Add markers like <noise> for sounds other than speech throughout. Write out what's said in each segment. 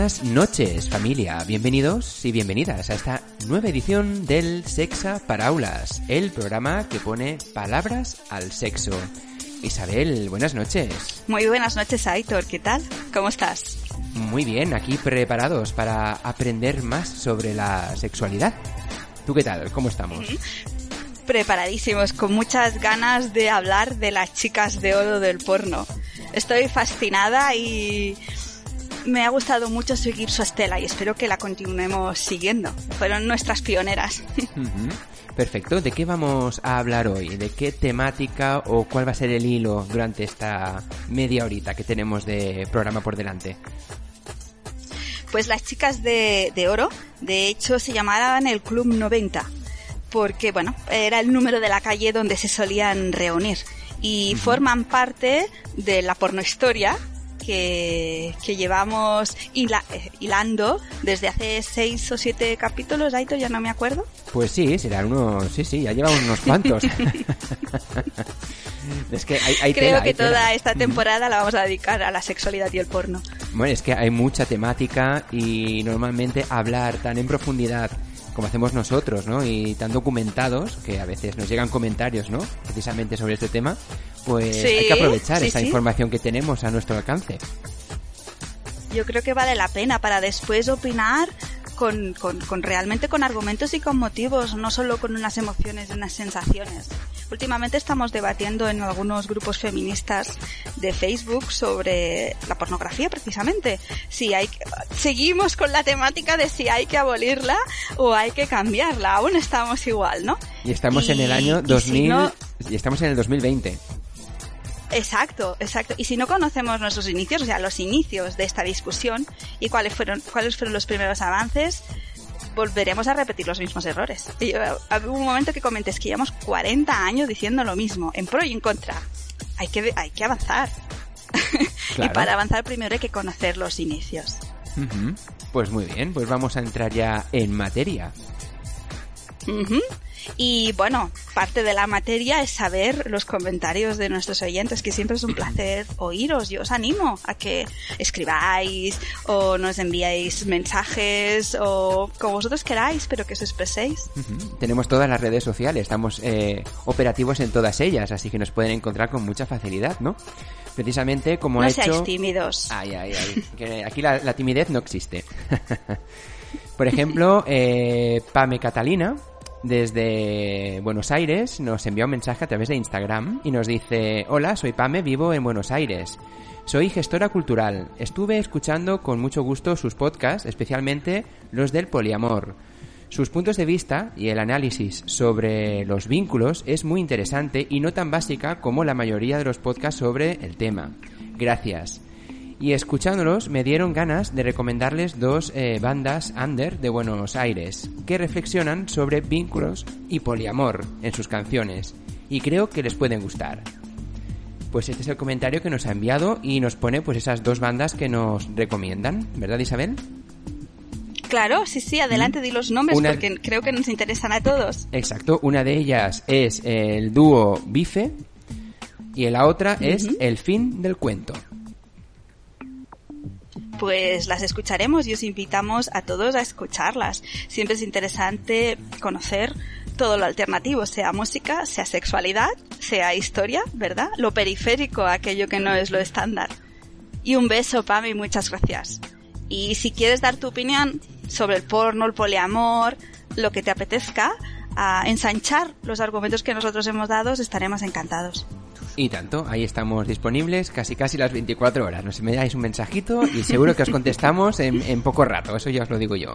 Buenas noches familia, bienvenidos y bienvenidas a esta nueva edición del Sexa para Aulas, el programa que pone palabras al sexo. Isabel, buenas noches. Muy buenas noches, Aitor. ¿Qué tal? ¿Cómo estás? Muy bien, aquí preparados para aprender más sobre la sexualidad. ¿Tú qué tal? ¿Cómo estamos? Preparadísimos, con muchas ganas de hablar de las chicas de oro del porno. Estoy fascinada y me ha gustado mucho seguir su estela y espero que la continuemos siguiendo. Fueron nuestras pioneras. <laughs> Perfecto, ¿de qué vamos a hablar hoy? ¿De qué temática o cuál va a ser el hilo durante esta media horita que tenemos de programa por delante? Pues las chicas de, de oro, de hecho, se llamaban el Club 90, porque, bueno, era el número de la calle donde se solían reunir. Y forman parte de la pornohistoria que, que llevamos hila- eh, hilando desde hace seis o siete capítulos, Aito, ya no me acuerdo. Pues sí, serán unos... Sí, sí, ya llevamos unos cuantos. <laughs> es que hay, hay Creo tela, que hay tela. toda esta temporada la vamos a dedicar a la sexualidad y el porno. Bueno, es que hay mucha temática y normalmente hablar tan en profundidad como hacemos nosotros, ¿no? Y tan documentados, que a veces nos llegan comentarios, ¿no? Precisamente sobre este tema, pues Sí, hay que aprovechar sí, esa sí. información que tenemos a nuestro alcance. yo creo que vale la pena para después opinar con, con, con realmente con argumentos y con motivos, no solo con unas emociones y unas sensaciones. Últimamente estamos debatiendo en algunos grupos feministas de Facebook sobre la pornografía precisamente. Si hay seguimos con la temática de si hay que abolirla o hay que cambiarla. Aún estamos igual, ¿no? Y estamos en el Y- año y 2000 si no- y estamos en el 2020. Exacto, exacto. Y si no conocemos nuestros inicios, o sea, los inicios de esta discusión y cuáles fueron, cuáles fueron los primeros avances, volveremos a repetir los mismos errores. Y, eh, hubo un momento que comentes que llevamos 40 años diciendo lo mismo, en pro y en contra. Hay que, hay que avanzar. <laughs> y para avanzar primero hay que conocer los inicios. Pues muy bien, pues vamos a entrar ya en materia. Ujú. Y bueno, parte de la materia es saber los comentarios de nuestros oyentes, que siempre es un placer oíros. Yo os animo a que escribáis o nos enviéis mensajes o como vosotros queráis, pero que os expreséis. Tenemos todas las redes sociales, estamos eh, operativos en todas ellas, así que nos pueden encontrar con mucha facilidad, ¿no? Precisamente como no ha seáis hecho... tímidos. Ay, ay, ay. que aquí la, la timidez no existe. <laughs> Por ejemplo, eh, Pame Catalina, desde Buenos Aires, nos envía un mensaje a través de Instagram y nos dice, hola, soy Pame, vivo en Buenos Aires. Soy gestora cultural. Estuve escuchando con mucho gusto sus podcasts, especialmente los del poliamor. Sus puntos de vista y el análisis sobre los vínculos es muy interesante y no tan básica como la mayoría de los podcasts sobre el tema. Gracias. Y escuchándolos me dieron ganas de recomendarles dos eh, bandas under de Buenos Aires que reflexionan sobre vínculos y poliamor en sus canciones y creo que les pueden gustar. Pues este es el comentario que nos ha enviado y nos pone pues esas dos bandas que nos recomiendan, ¿verdad Isabel? Claro, sí, sí, adelante, di los nombres Una- porque creo que nos interesan a todos. Exacto, una de ellas es el dúo Bife y la otra es El fin del cuento. Pues las escucharemos y os invitamos a todos a escucharlas. Siempre es interesante conocer todo lo alternativo, sea música, sea sexualidad, sea historia, ¿verdad? Lo periférico, aquello que no es lo estándar. Y un beso, Pam, y muchas gracias. Y si quieres dar tu opinión sobre el porno, el poliamor, lo que te apetezca, ensanchar los argumentos que nosotros hemos dado, estaremos encantados. Y tanto, ahí estamos disponibles casi casi las 24 horas. Nos enviáis un mensajito y seguro que os contestamos en, en poco rato, eso ya os lo digo yo.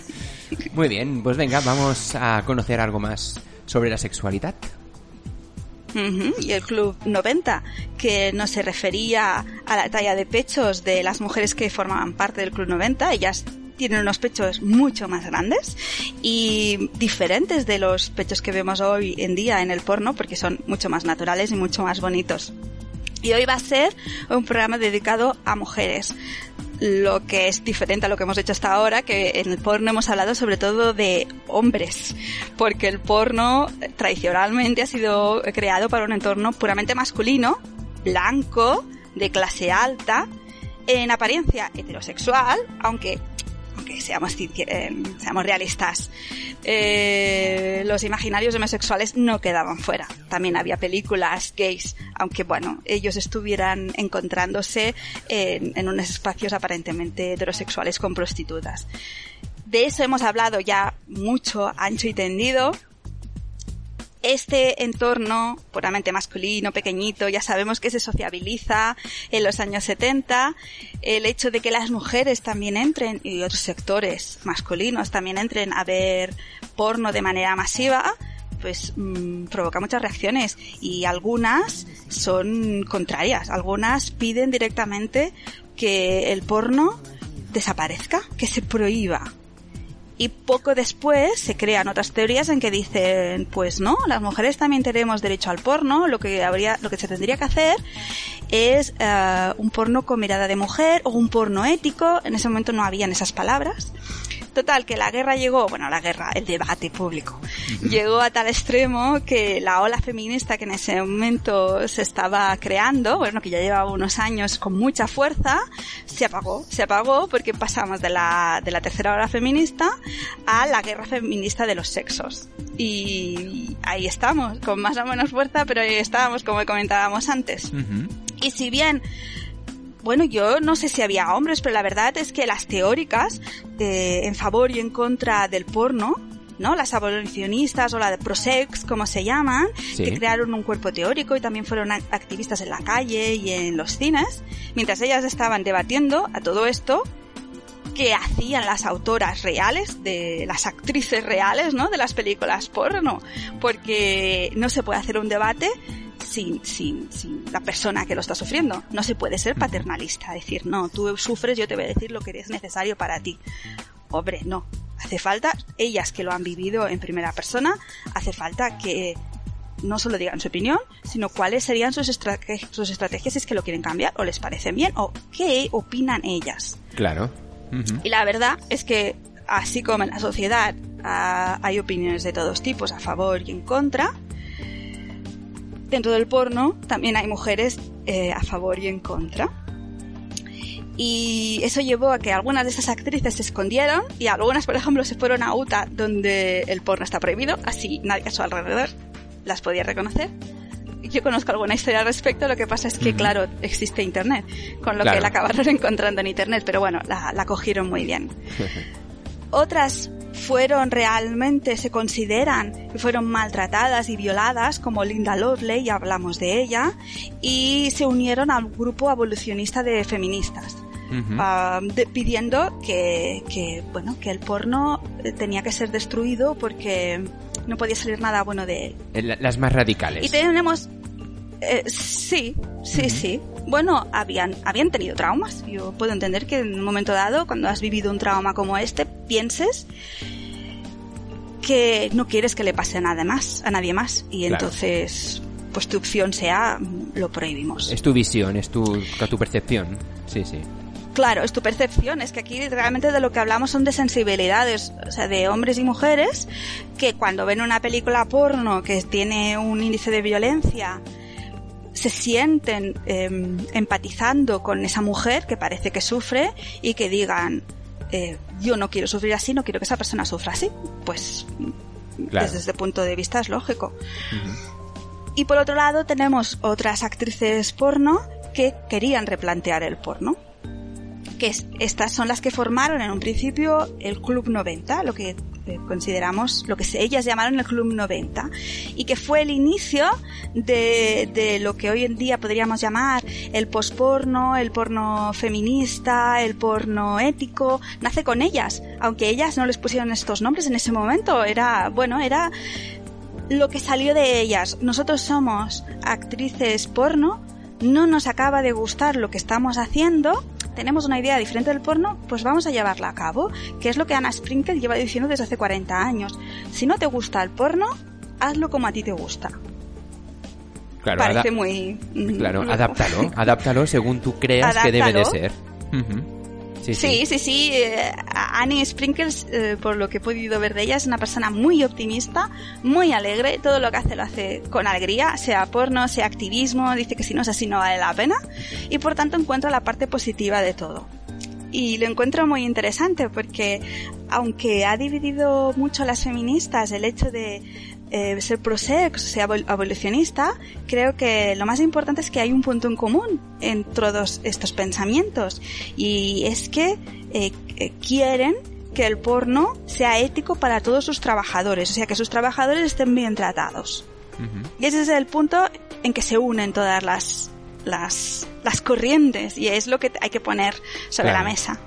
<laughs> Muy bien, pues venga, vamos a conocer algo más sobre la sexualidad. Y el Club 90, que no se refería a la talla de pechos de las mujeres que formaban parte del Club 90, ellas tienen unos pechos mucho más grandes y diferentes de los pechos que vemos hoy en día en el porno, porque son mucho más naturales y mucho más bonitos. Y hoy va a ser un programa dedicado a mujeres. Lo que es diferente a lo que hemos hecho hasta ahora, que en el porno hemos hablado sobre todo de hombres, porque el porno tradicionalmente ha sido creado para un entorno puramente masculino, blanco, de clase alta, en apariencia heterosexual, aunque seamos, eh, seamos realistas, eh, los imaginarios homosexuales no quedaban fuera. También había películas gays, aunque bueno, ellos estuvieran encontrándose en, en unos espacios aparentemente heterosexuales con prostitutas. De eso hemos hablado ya mucho, ancho y tendido, este entorno puramente masculino, pequeñito, ya sabemos que se sociabiliza en los años 70, el hecho de que las mujeres también entren y otros sectores masculinos también entren a ver porno de manera masiva, pues mm, provoca muchas reacciones y algunas son contrarias, algunas piden directamente que el porno desaparezca, que se prohíba. Y poco después se crean otras teorías en que dicen, pues no, las mujeres también tenemos derecho al porno, lo que habría, lo que se tendría que hacer es eh, un porno con mirada de mujer o un porno ético. En ese momento no habían esas palabras. Total, que la guerra llegó, bueno, la guerra, el debate público, llegó a tal extremo que la ola feminista que en ese momento se estaba creando, bueno, que ya llevaba unos años con mucha fuerza, se apagó, se apagó porque pasamos de la, de la tercera ola feminista a la guerra feminista de los sexos. Y ahí estamos, con más o menos fuerza, pero ahí estábamos, como comentábamos antes. Y si bien, bueno, yo no sé si había hombres, pero la verdad es que las teóricas de, en favor y en contra del porno, ¿no? Las abolicionistas o la de prosex, como se llaman, Sí. que crearon un cuerpo teórico y también fueron act- activistas en la calle y en los cines, mientras ellas estaban debatiendo a todo esto, que hacían las autoras reales, de las actrices reales, ¿no? De las películas porno. Porque no se puede hacer un debate sin, sin, sin la persona que lo está sufriendo. No se puede ser paternalista, decir, no, tú sufres, yo te voy a decir lo que es necesario para ti. Hombre, no. Hace falta, ellas que lo han vivido en primera persona, hace falta que no solo digan su opinión, sino cuáles serían sus, estrate- sus estrategias si es que lo quieren cambiar o les parecen bien o qué opinan ellas. Claro. Y la verdad es que, así como en la sociedad ah, hay opiniones de todos tipos, a favor y en contra, dentro del porno también hay mujeres eh, a favor y en contra. Y eso llevó a que algunas de esas actrices se escondieron y algunas, por ejemplo, se fueron a Utah donde el porno está prohibido, así nadie a su alrededor las podía reconocer. Yo conozco alguna historia al respecto, lo que pasa es que, Ujú. claro, existe Internet, con lo Claro. que la acabaron <laughs> encontrando en Internet, pero bueno, la, la cogieron muy bien. <laughs> Otras fueron realmente, se consideran que fueron maltratadas y violadas, como Linda Lovelace, ya hablamos de ella, y se unieron al grupo abolicionista de feministas. Ah, de- pidiendo que, que, bueno, que el porno eh, tenía que ser destruido porque no podía salir nada bueno de él. Eh, la- Las más radicales. Y tenemos... eh, sí, sí, sí. Bueno, habían, habían tenido traumas. Yo puedo entender que en un momento dado, cuando has vivido un trauma como este, pienses que no quieres que le pase a nada más, a nadie más. Y Claro. entonces, pues tu opción sea, mm, lo prohibimos. Es tu visión, es tu, tu percepción. Sí, sí. Claro, es tu percepción. Es que aquí realmente de lo que hablamos son de sensibilidades, o sea, de hombres y mujeres que cuando ven una película porno que tiene un índice de violencia, se sienten em, empatizando con esa mujer que parece que sufre y que digan, eh, yo no quiero sufrir así, no quiero que esa persona sufra así. Pues Claro. desde este punto de vista es lógico. Y por otro lado tenemos otras actrices porno que querían replantear el porno. Que es- estas son las que formaron en un principio el Club 90, lo que consideramos lo que ellas llamaron el Club 90 y que fue el inicio de, de lo que hoy en día podríamos llamar el posporno, el porno feminista, el porno ético, nace con ellas, aunque ellas no les pusieron estos nombres en ese momento, era, bueno, era lo que salió de ellas. Nosotros somos actrices porno, no nos acaba de gustar lo que estamos haciendo, tenemos una idea diferente del porno, pues vamos a llevarla a cabo, que es lo que Anna Sprinkle lleva diciendo desde hace 40 años. Si no te gusta el porno, hazlo como a ti te gusta. Claro, Parece muy... Claro, <laughs> adáptalo, adáptalo según tú creas que debe de ser. Sí, sí, sí. sí, eh, Annie Sprinkles, eh, por lo que he podido ver de ella, es una persona muy optimista, muy alegre. Todo lo que hace lo hace con alegría, sea porno, sea activismo. Dice que si no es así no vale la pena. Y por tanto encuentra la parte positiva de todo. Y lo encuentro muy interesante porque, aunque ha dividido mucho a las feministas el hecho de eh, ser pro-sex, o sea, abolicionista, creo que lo más importante es que hay un punto en común en todos estos pensamientos y es que eh, eh, quieren que el porno sea ético para todos sus trabajadores, o sea, que sus trabajadores estén bien tratados. Y ese es el punto en que se unen todas las, las, las corrientes y es lo que hay que poner sobre la mesa.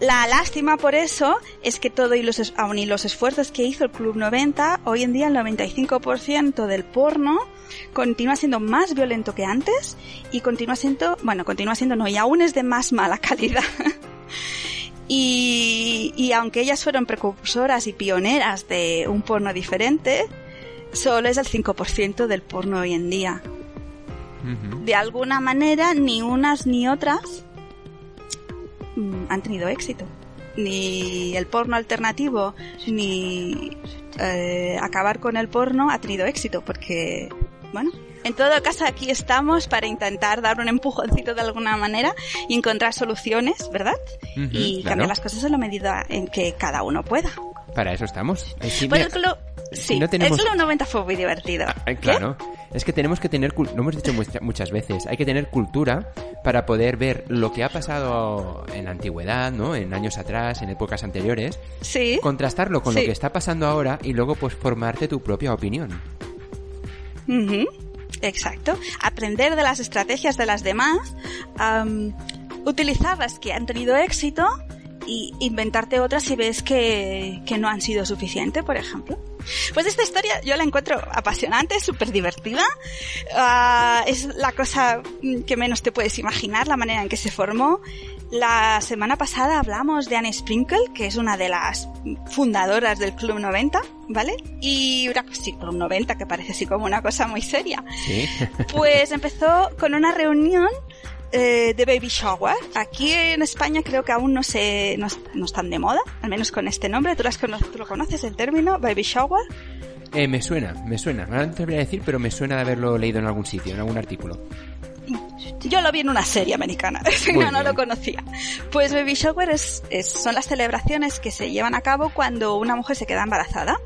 La lástima por eso es que todo y los, aun y los esfuerzos que hizo el Club 90, hoy en día el 95% del porno continúa siendo más violento que antes y continúa siendo, bueno, continúa siendo no, y aún es de más mala <laughs> calidad. y, y aunque ellas fueron precursoras y pioneras de un porno diferente, solo es el 5% del porno hoy en día. De alguna manera, ni unas ni otras han tenido éxito. Ni el porno alternativo, ni eh, acabar con el porno ha tenido éxito, porque, bueno, en todo caso aquí estamos para intentar dar un empujoncito de alguna manera y encontrar soluciones, ¿verdad? y cambiar las cosas en la medida en que cada uno pueda. Para eso estamos. El club, sí, el club 90 fue muy divertido. Ah, claro. Es que tenemos que tener, lo hemos dicho muchas veces, hay que tener cultura para poder ver lo que ha pasado en la antigüedad, ¿no? En años atrás, en épocas anteriores. Sí. Contrastarlo con lo que está pasando ahora y luego pues formarte tu propia opinión. Exacto. Aprender de las estrategias de las demás, utilizar las que han tenido éxito y inventarte otras si ves que, que no han sido suficiente, por ejemplo. Pues esta historia yo la encuentro apasionante, súper divertida. Ah, es la cosa que menos te puedes imaginar, la manera en que se formó. La semana pasada hablamos de Anne Sprinkle, que es una de las fundadoras del Club 90, ¿vale? Y una sí, Club 90, que parece así como una cosa muy seria. ¿Sí? <laughs> pues empezó con una reunión eh, de baby shower. Aquí en España creo que aún no se no, están de moda, al menos con este nombre. ¿Tú, lo conoces el término baby shower? Eh, me suena, me suena. No te voy a decir, pero me suena de haberlo leído en algún sitio, en algún artículo. Yo lo vi en una serie americana, <laughs> no, no lo conocía. Pues baby shower es, son las celebraciones que se llevan a cabo cuando una mujer se queda embarazada.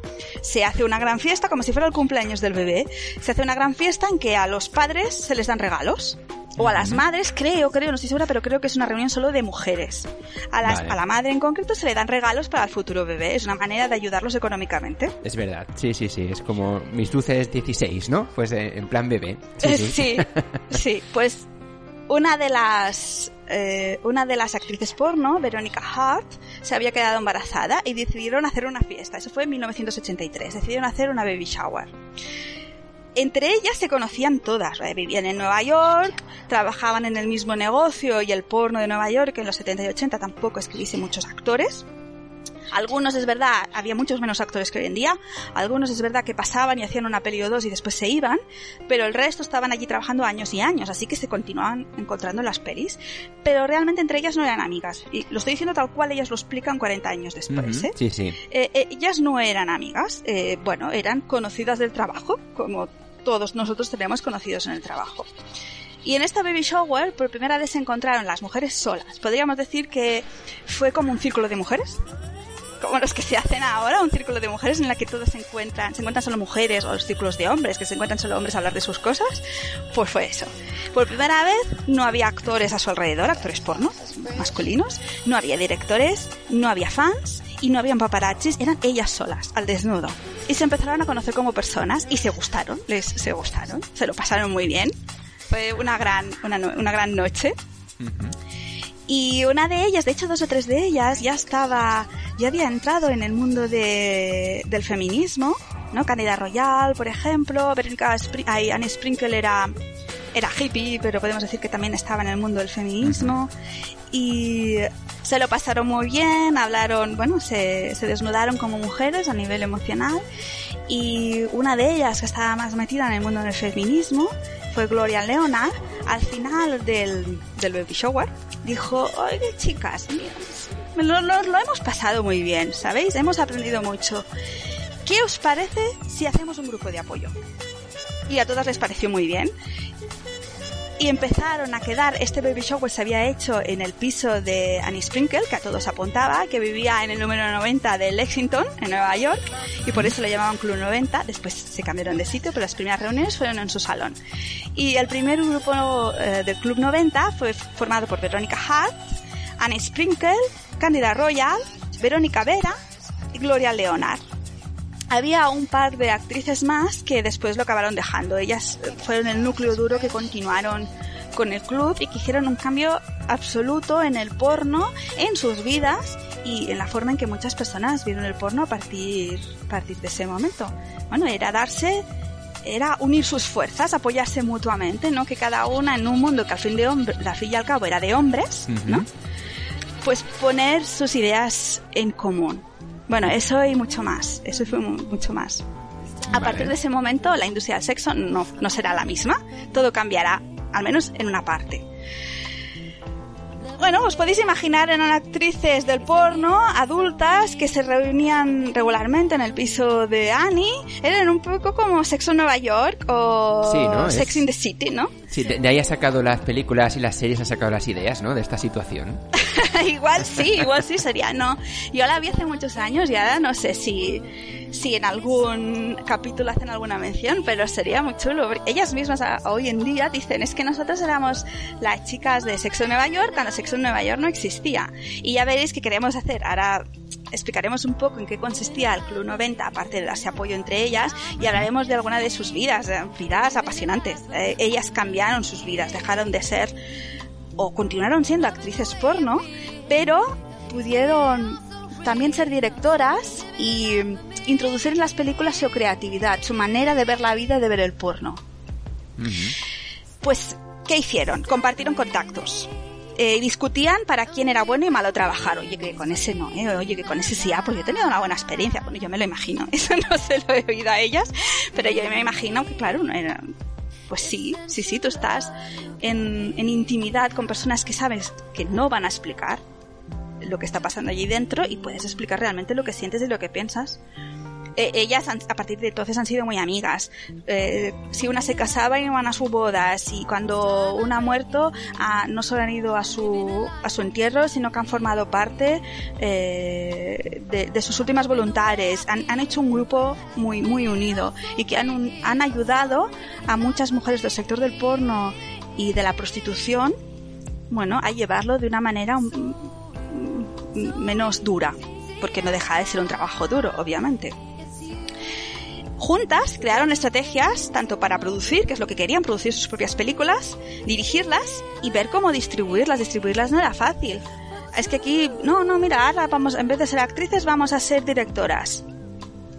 Se hace una gran fiesta, como si fuera el cumpleaños del bebé. Se hace una gran fiesta en que a los padres se les dan regalos o a las madres, creo, creo, no estoy segura, pero creo que es una reunión solo de mujeres. A, las, a la madre en concreto se le dan regalos para el futuro bebé, es una manera de ayudarlos económicamente. Es verdad, sí, sí, sí, es como mis dulces 16, ¿no? Pues eh, en plan bebé. Sí, sí, <laughs> sí, pues una de las eh, una de las actrices porno, Veronica Hart, se había quedado embarazada y decidieron hacer una fiesta. Eso fue en 1983. Decidieron hacer una baby shower entre ellas se conocían todas. Vivían en Nueva York, trabajaban en el mismo negocio y el porno de Nueva York en los 70 y 80 tampoco escribiste muchos actores. Algunos es verdad, había muchos menos actores que hoy en día. Algunos es verdad que pasaban y hacían una peli o dos y después se iban. Pero el resto estaban allí trabajando años y años, así que se continuaban encontrando en las pelis. Pero realmente entre ellas no eran amigas. Y lo estoy diciendo tal cual ellas lo explican 40 años después. ¿eh? Sí, sí. Eh, eh, ellas no eran amigas. bueno, eran conocidas del trabajo, como todos nosotros tenemos conocidos en el trabajo. Y en esta baby shower por primera vez se encontraron las mujeres solas. Podríamos decir que fue como un círculo de mujeres, como los que se hacen ahora, un círculo de mujeres en la que todos se encuentran, se encuentran solo mujeres o los círculos de hombres, que se encuentran solo hombres a hablar de sus cosas. Pues fue eso. Por primera vez no había actores a su alrededor, actores porno masculinos, no había directores, no había fans y no habían paparazzis, eran ellas solas, al desnudo. Y se empezaron a conocer como personas y se gustaron, les se gustaron, se lo pasaron muy bien. Fue una gran, una, una gran noche. Y una de ellas, de hecho dos o tres de ellas, ya estaba, ya había entrado en el mundo de, del feminismo, ¿no? Candida Royal, por ejemplo, Verónica Spri- ay, Anne Sprinkle era, era hippie, pero podemos decir que también estaba en el mundo del feminismo. Y se lo pasaron muy bien, hablaron, bueno, se, se desnudaron como mujeres a nivel emocional. Y una de ellas, que estaba más metida en el mundo del feminismo, fue Gloria Leonard. Al final del, del baby shower, dijo, oye chicas, lo- lo hemos pasado muy bien, ¿sabéis? Hemos aprendido mucho. ¿Qué os parece si hacemos un grupo de apoyo? Y a todas les pareció muy bien. Y empezaron a quedar, este baby shower se había hecho en el piso de Annie Sprinkle, que a todos apuntaba, que vivía en el número 90 de Lexington, en Nueva York, y por eso lo llamaban Club 90. Después se cambiaron de sitio, pero las primeras reuniones fueron en su salón. Y el primer grupo eh, del Club 90 fue formado por Verónica Hart, Annie Sprinkle, Candida Royal, Verónica Vera y Gloria Leonard había un par de actrices más que después lo acabaron dejando. Ellas eh, fueron el núcleo duro que continuaron con el club y que hicieron un cambio absoluto en el porno, en sus vidas y en la forma en que muchas personas vieron el porno a partir, a partir de ese momento. Bueno, era darse era unir sus fuerzas, apoyarse mutuamente, ¿no? Que cada una en un mundo que al fin, de hombre, al fin y al cabo era de hombres, ¿no? Ujú. Pues poner sus ideas en común. Bueno, eso y mucho más. Eso fue mu- mucho más. A Vale. partir de ese momento, la industria del sexo no, no será la misma. Todo cambiará, al menos en una parte. Bueno, os podéis imaginar, eran actrices del porno, adultas, que se reunían regularmente en el piso de Annie. Eran un poco como Sexo en Nueva York o Sí, ¿no? Sex Es- in the City, ¿no? Sí, de, de ahí ha sacado las películas y las series, ha sacado las ideas, ¿no? De esta situación. <laughs> <laughs> igual sí, igual sí sería, no. Yo la vi hace muchos años y ahora no sé si, si en algún capítulo hacen alguna mención, pero sería muy chulo. Ellas mismas hoy en día dicen, es que nosotros éramos las chicas de Sexo en Nueva York cuando Sexo en Nueva York no existía. Y ya veréis que queremos hacer, ahora explicaremos un poco en qué consistía el Club 90, aparte de darse apoyo entre ellas, y hablaremos de alguna de sus vidas, eh, vidas apasionantes. Eh, ellas cambiaron sus vidas, dejaron de ser o continuaron siendo actrices porno, pero pudieron también ser directoras y introducir en las películas su creatividad, su manera de ver la vida y de ver el porno. Pues, ¿qué hicieron? Compartieron contactos. Eh, discutían para quién era bueno y malo trabajar. Oye, que con ese no, ¿eh? Oye, que con ese sí, ah, pues yo he tenido una buena experiencia. Bueno, yo me lo imagino. <laughs> Eso no se lo he oído a ellas, pero yo me imagino que, claro, no era... Pues sí, sí, sí, tú estás en, en intimidad con personas que sabes que no van a explicar lo que está pasando allí dentro y puedes explicar realmente lo que sientes y lo que piensas. Eh, ellas han- a partir de entonces han sido muy amigas. Eh, si una se casaba iban a su boda, si cuando una ha muerto ah, no solo han ido a su, a su entierro, sino que han formado parte eh, de, de sus últimas voluntades. Han, han hecho un grupo muy, muy unido y que han, un- han ayudado a muchas mujeres del sector del porno y de la prostitución, bueno, a llevarlo de una manera un- menos dura, porque no deja de ser un trabajo duro, obviamente. Juntas crearon estrategias tanto para producir, que es lo que querían, producir sus propias películas, dirigirlas y ver cómo distribuirlas. Distribuirlas no era fácil. Es que aquí, no, no, mira, ahora vamos, en vez de ser actrices, vamos a ser directoras.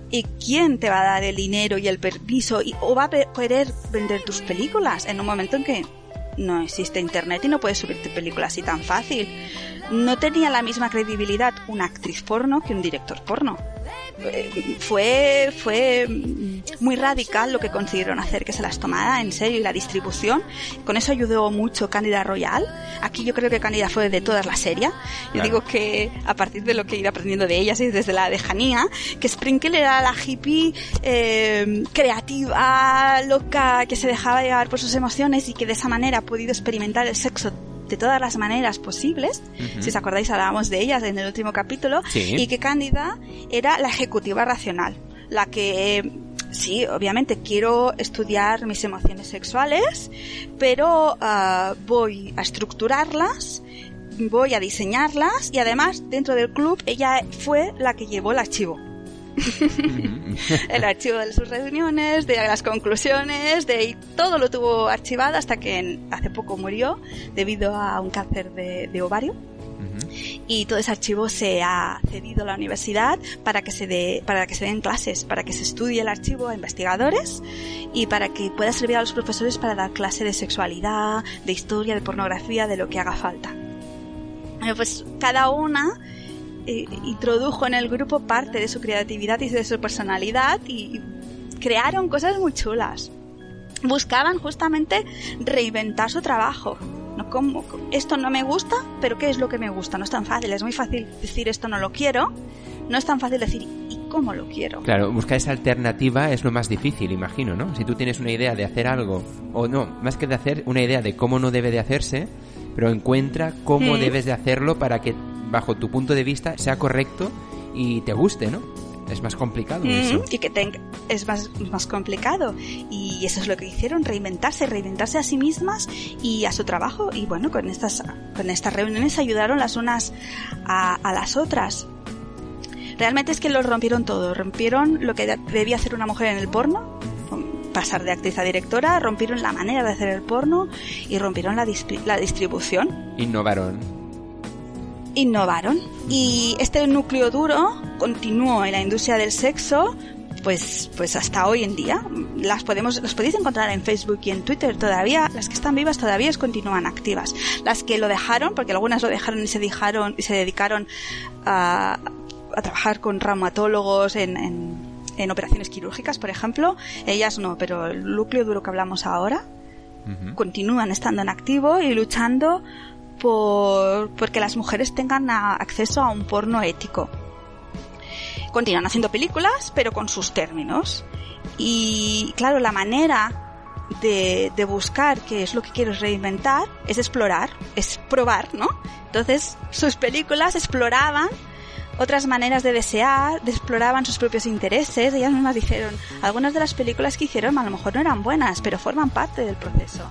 ¿Y quién te va a dar el dinero y el permiso y, o va a querer vender tus películas en un momento en que no existe internet y no puedes subirte películas así tan fácil? No tenía la misma credibilidad una actriz porno que un director porno. Eh, Fue, fue muy radical lo que consiguieron hacer, que se las tomara en serio y la distribución. Con eso ayudó mucho Cándida Royal. Aquí yo creo que Cándida fue de todas la serie. Yo Claro. digo que a partir de lo que he ido aprendiendo de ellas y desde la lejanía, que Sprinkle era la hippie eh, creativa, loca, que se dejaba llevar por sus emociones y que de esa manera ha podido experimentar el sexo de todas las maneras posibles. Si os acordáis, hablábamos de ellas en el último capítulo. Sí. Y que Cándida era la ejecutiva racional, la que eh, sí, obviamente quiero estudiar mis emociones sexuales, pero ah, voy a estructurarlas voy a diseñarlas y además dentro del club ella fue la que llevó el archivo. <laughs> el archivo de sus reuniones, de las conclusiones, de todo lo tuvo archivado hasta que hace poco murió debido a un cáncer de, ovario. Y todo ese archivo se ha cedido a la universidad para que se dé, para que se den clases, para que se estudie el archivo a investigadores y para que pueda servir a los profesores para dar clase de sexualidad, de historia, de pornografía, de lo que haga falta. Pues cada una eh, introdujo en el grupo parte de su creatividad y de su personalidad y crearon cosas muy chulas. Buscaban justamente reinventar su trabajo. No como esto no me gusta, pero ¿qué es lo que me gusta? No es tan fácil, es muy fácil decir esto no lo quiero. No es tan fácil decir ¿y cómo lo quiero? Claro, buscar esa alternativa es lo más difícil, imagino, ¿no? Si tú tienes una idea de hacer algo, o no, más que de hacer una idea de cómo no debe de hacerse, pero encuentra cómo mm. debes de hacerlo para que bajo tu punto de vista sea correcto y te guste, ¿no? Es más complicado eso. Y que tenga, es más, más complicado. Y eso es lo que hicieron, reinventarse, reinventarse a sí mismas y a su trabajo. Y bueno, con estas, con estas reuniones ayudaron las unas a, a las otras. Realmente es que lo rompieron todo. Rompieron lo que debía hacer una mujer en el porno, pasar de actriz a directora, rompieron la manera de hacer el porno y rompieron la, la distribución. Innovaron. Innovaron. Y este núcleo duro continuó en la industria del sexo pues pues hasta hoy en día. Las podemos las podéis encontrar en Facebook y en Twitter todavía. Las que están vivas todavía continúan activas. Las que lo dejaron porque algunas lo dejaron y se dejaron y se dedicaron a, a trabajar con reumatólogos en, en, en, operaciones quirúrgicas por ejemplo ellas no pero el núcleo duro que hablamos ahora continúan estando en activo y luchando por porque las mujeres tengan acceso a un porno ético. Continúan haciendo películas, pero con sus términos. Y claro, la manera de, de buscar qué es lo que quieres reinventar es explorar, es probar, ¿no? Entonces, sus películas exploraban otras maneras de desear, exploraban sus propios intereses. Ellas mismas dijeron, algunas de las películas que hicieron a lo mejor no eran buenas, pero forman parte del proceso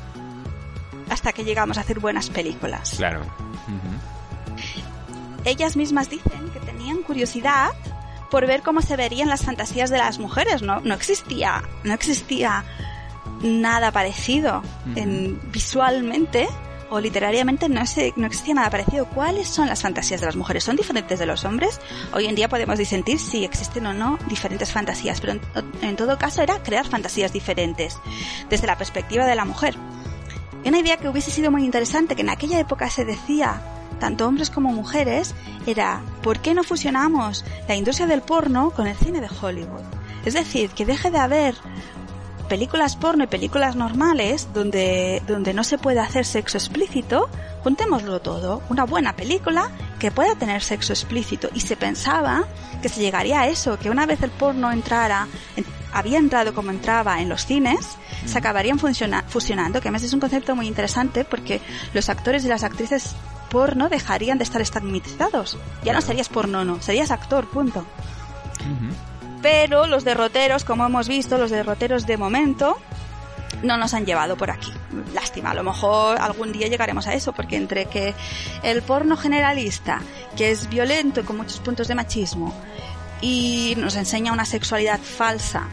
hasta que llegamos a hacer buenas películas. Claro. Ellas mismas dicen que tenían curiosidad por ver cómo se verían las fantasías de las mujeres. No, no existía, no existía nada parecido en, visualmente o literariamente no, existía nada parecido. ¿Cuáles son las fantasías de las mujeres? ¿Son diferentes de los hombres? Hoy en día podemos disentir si existen o no diferentes fantasías, pero en todo caso era crear fantasías diferentes desde la perspectiva de la mujer. Una idea que hubiese sido muy interesante, que en aquella época se decía, tanto hombres como mujeres, era ¿por qué no fusionamos la industria del porno con el cine de Hollywood? Es decir, que deje de haber películas porno y películas normales donde, donde no se puede hacer sexo explícito, juntémoslo todo, una buena película que pueda tener sexo explícito. Y se pensaba que se llegaría a eso, que una vez el porno entrara, había entrado como entraba en los cines, se acabarían fusionando, que además es un concepto muy interesante porque los actores y las actrices porno dejarían de estar estigmatizados. Ya no serías porno, no, serías actor, punto. Pero los derroteros, como hemos visto, los derroteros de momento, no nos han llevado por aquí. Lástima, a lo mejor algún día llegaremos a eso, porque entre que el porno generalista, que es violento y con muchos puntos de machismo, y nos enseña una sexualidad falsa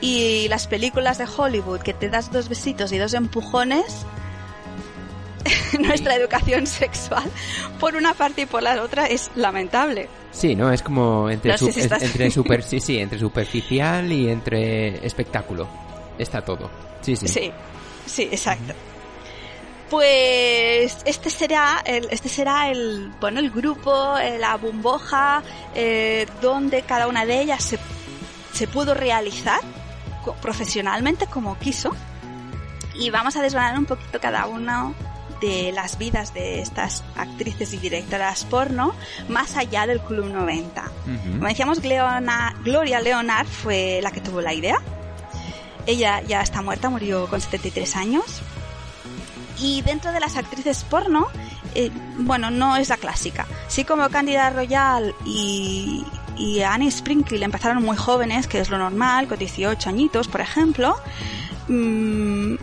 y las películas de Hollywood que te das dos besitos y dos empujones, <laughs> nuestra educación sexual por una parte y por la otra es lamentable. Sí, ¿no? Es como entre, entre, super, sí, sí, entre superficial y entre espectáculo. Está todo. Sí, sí. Sí, sí, exacto. Pues este será el, este será el, bueno, el grupo, eh, la bomboja, eh, donde cada una de ellas se, se pudo realizar profesionalmente como quiso y vamos a desgranar un poquito cada uno de las vidas de estas actrices y directoras porno más allá del Club 90. Como decíamos, Gloria Leonard fue la que tuvo la idea. Ella ya está muerta, murió con 73 años. Y dentro de las actrices porno, eh, bueno, no es la clásica. Sí como Candida Royal y, y Annie Sprinkle empezaron muy jóvenes, que es lo normal, con 18 añitos, por ejemplo. Mm,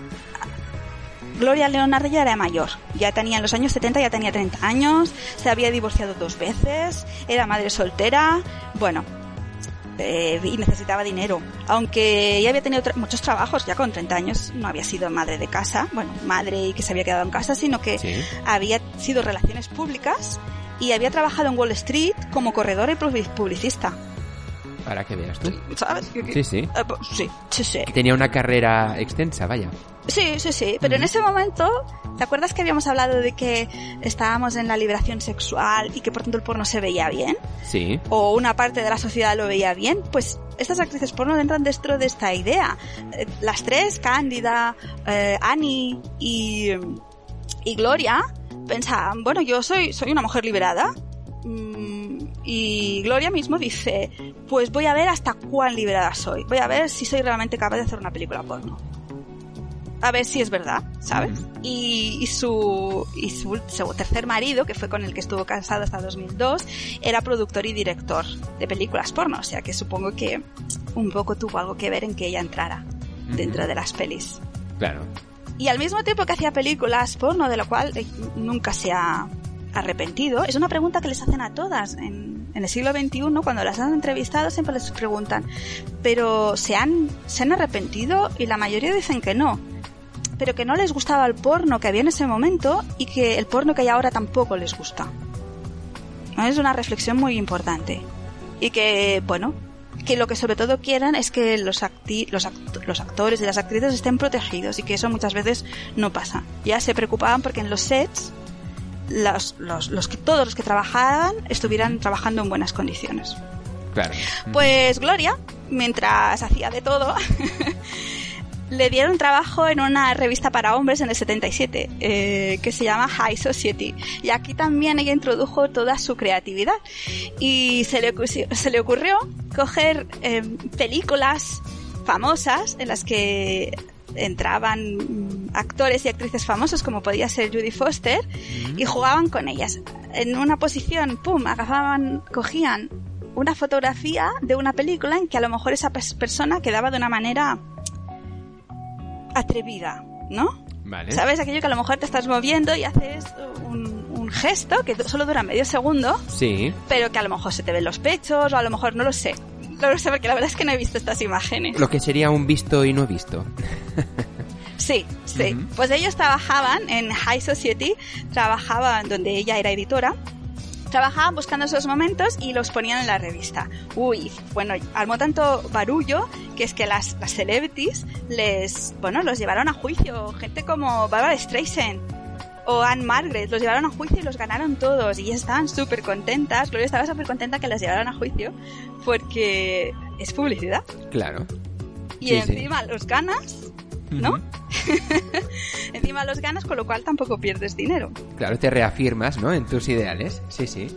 Gloria Leonardo ya era mayor, ya tenía en los años 70 ya tenía 30 años, se había divorciado dos veces, era madre soltera, bueno, eh, y necesitaba dinero. Aunque ella había tenido muchos trabajos, ya con 30 años no había sido madre de casa, bueno, madre y que se había quedado en casa, sino que había sido relaciones públicas y había trabajado en Wall Street como corredora y publicista. Para que veas tú. ¿Sabes? Sí, sí. Pues, sí, sí, sí. Tenía una carrera extensa, vaya. Sí, sí, sí. Pero en ese momento, ¿te acuerdas que habíamos hablado de que estábamos en la liberación sexual y que por tanto el porno se veía bien? Sí. O una parte de la sociedad lo veía bien. Pues estas actrices porno entran dentro de esta idea. Eh, las tres, Cándida, eh, Annie y, y Gloria, pensaban, bueno, yo soy, soy una mujer liberada. Mm, y Gloria mismo dice, pues voy a ver hasta cuán liberada soy. Voy a ver si soy realmente capaz de hacer una película porno. A ver si es verdad, ¿sabes? Y, su, y su, tercer marido, que fue con el que estuvo casado hasta 2002, era productor y director de películas porno. O sea que supongo que un poco tuvo algo que ver en que ella entrara dentro de las pelis. Claro. Y al mismo tiempo que hacía películas porno, de lo cual eh, nunca se ha arrepentido, es una pregunta que les hacen a todas en, en el siglo XXI, cuando las han entrevistado, siempre les preguntan, pero ¿se han, ¿se han arrepentido? Y la mayoría dicen que no. Pero que no les gustaba el porno que había en ese momento y que el porno que hay ahora tampoco les gusta. Es una reflexión muy importante. Y que, bueno, que lo que sobre todo quieran es que los, los, los, actores y las actrices estén protegidos y que eso muchas veces no pasa. Ya se preocupaban porque en los sets los, los, los que todos los que trabajaban estuvieran trabajando en buenas condiciones. Claro. Pues Gloria, mientras hacía de todo, <laughs> le dieron trabajo en una revista para hombres en el 77 eh, que se llama High Society y aquí también ella introdujo toda su creatividad y se le, se le ocurrió coger eh, películas famosas en las que entraban actores y actrices famosos como podía ser Judy Foster y jugaban con ellas. En una posición, pum, agafaban, cogían una fotografía de una película en que a lo mejor esa persona quedaba de una manera atrevida, ¿no? ¿Sabes? Aquello que a lo mejor te estás moviendo y haces un, un, gesto que solo dura medio segundo. Sí. Pero que a lo mejor se te ven los pechos o a lo mejor no lo sé. No lo sé porque la verdad es que no he visto estas imágenes. Lo que sería un visto y no visto. Sí, sí. Pues ellos trabajaban en High Society, trabajaban donde ella era editora. Trabajaban buscando esos momentos y los ponían en la revista. Uy, bueno, armó tanto barullo que es que las, las celebrities les, bueno, los llevaron a juicio. Gente como Barbara Streisand, o Anne Margaret, los llevaron a juicio y los ganaron todos y estaban súper contentas. Gloria estaba súper contenta que las llevaran a juicio porque es publicidad. Claro. Y encima los ganas, ¿no? <laughs> encima los ganas, con lo cual tampoco pierdes dinero. Claro, te reafirmas, ¿no? En tus ideales. Sí, sí.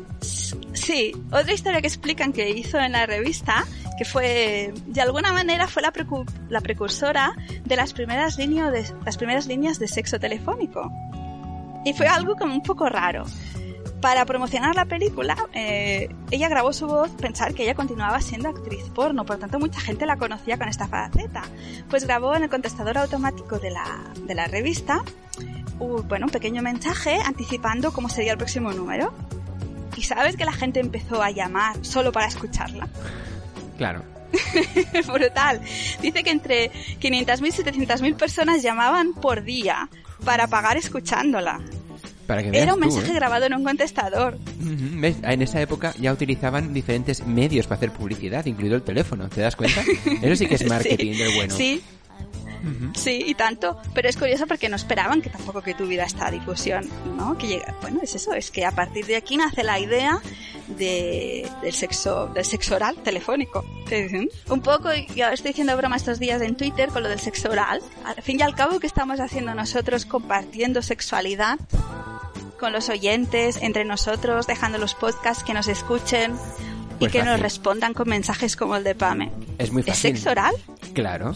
Sí. Otra historia que explican que hizo en la revista, que fue, de alguna manera, fue la, la precursora de las primeras, de, las primeras líneas de sexo telefónico. Y fue algo como un poco raro. Para promocionar la película, eh, ella grabó su voz pensar que ella continuaba siendo actriz porno, por lo tanto mucha gente la conocía con esta faceta. Pues grabó en el contestador automático de la, de la revista un, bueno, un pequeño mensaje anticipando cómo sería el próximo número. Y sabes que la gente empezó a llamar solo para escucharla. Claro. <laughs> Brutal. Dice que entre 500.000 y 700.000 personas llamaban por día para pagar escuchándola. Era un mensaje ¿eh? grabado en un contestador. En esa época ya utilizaban diferentes medios para hacer publicidad, incluido el teléfono. ¿Te das cuenta? <laughs> Eso sí que es marketing del bueno. Sí, Sí, y tanto. Pero es curioso porque no esperaban que tampoco que tuviera esta difusión, ¿no? Que llega, bueno, es eso, es que a partir de aquí nace la idea de, del sexo, del sexo oral telefónico. Un poco, y ahora estoy diciendo broma estos días en Twitter con lo del sexo oral. Al fin y al cabo, ¿qué estamos haciendo nosotros compartiendo sexualidad? con los oyentes, entre nosotros, dejando los podcasts que nos escuchen, y pues que nos respondan con mensajes como el de Pame. Es muy fácil. ¿Es sexo oral? Claro.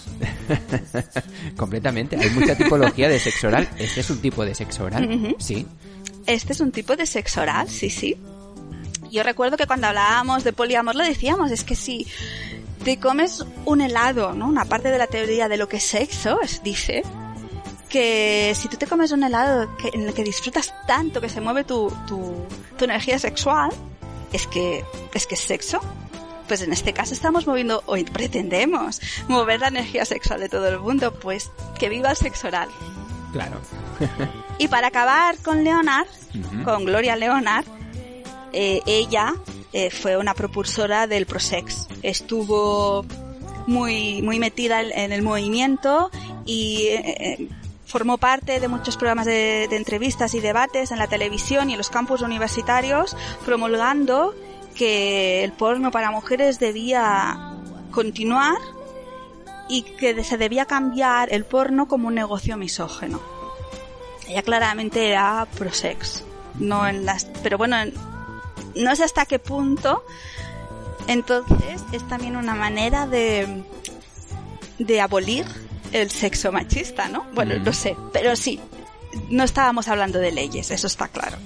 <laughs> Completamente. Hay mucha tipología de sexo oral. Este es un tipo de sexo oral. Sí. Este es un tipo de sexo oral, sí, sí. Yo recuerdo que cuando hablábamos de poliamor lo decíamos, es que si te comes un helado, ¿no? Una parte de la teoría de lo que es sexo, es, dice, que si tú te comes un helado en el que disfrutas tanto que se mueve tu, tu, tu energía sexual, es que es que es sexo. Pues en este caso estamos moviendo, o pretendemos mover la energía sexual de todo el mundo, pues que viva el sexo oral. Claro. <laughs> y para acabar con Leonard, con Gloria Leonard, eh, ella eh, fue una propulsora del Prosex. Estuvo muy, muy metida en, el movimiento y eh, formó parte de muchos programas de, entrevistas y debates en la televisión y en los campus universitarios, promulgando que el porno para mujeres debía continuar y que se debía cambiar el porno como un negocio misógeno. Ella claramente era pro-sex, no en las, pero bueno, no sé hasta qué punto. Entonces es también una manera de de abolir el sexo machista, ¿no? Bueno, no sé, pero sí, no estábamos hablando de leyes, eso está claro.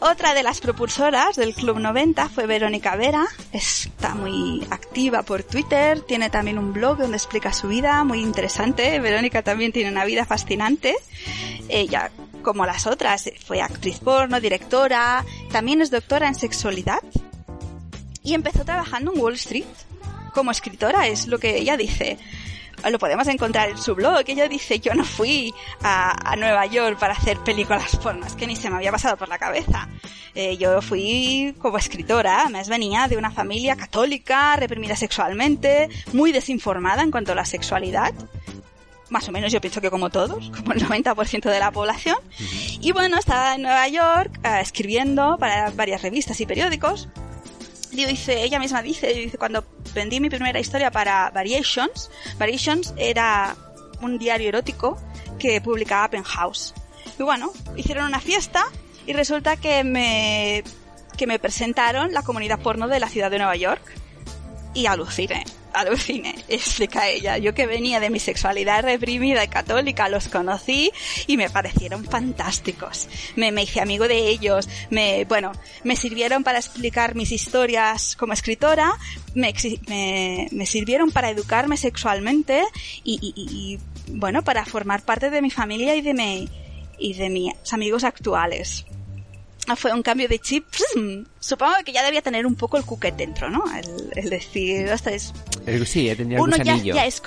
Otra de las propulsoras del Club 90 fue Verónica Vera. Está muy activa por Twitter, tiene también un blog donde explica su vida, muy interesante. Verónica también tiene una vida fascinante. Ella, como las otras, fue actriz porno, directora, también es doctora en sexualidad y empezó trabajando en Wall Street como escritora, es lo que ella dice lo podemos encontrar en su blog. Ella dice, yo no fui a, Nueva York para hacer películas pornas, que ni se me había pasado por la cabeza. Eh, yo fui como escritora, además venía de una familia católica, reprimida sexualmente, muy desinformada en cuanto a la sexualidad. Más o menos yo pienso que como todos, <laughs> como el 90% de la población. Y bueno, estaba en Nueva York eh, escribiendo para varias revistas y periódicos dice, ella misma dice, dice, cuando vendí mi primera historia para Variations, Variations era un diario erótico que publicaba Penthouse. Y bueno, hicieron una fiesta y resulta que me, que me presentaron la comunidad porno de la ciudad de Nueva York y aluciné alucine, <laughs> explica ella. Yo que venía de mi sexualidad reprimida y católica, los conocí y me parecieron fantásticos. Me, me hice amigo de ellos, me, bueno, me sirvieron para explicar mis historias como escritora, me, me, sirvieron para educarme sexualmente y, y, bueno, para formar parte de mi familia y de mi, y de mis amigos actuales. Ah, fue un cambio de chip. Supongo que ya debía tener un poco el cuquet dentro, ¿no? El, decir, hasta es... Sí, tendría uno ya, ya, es...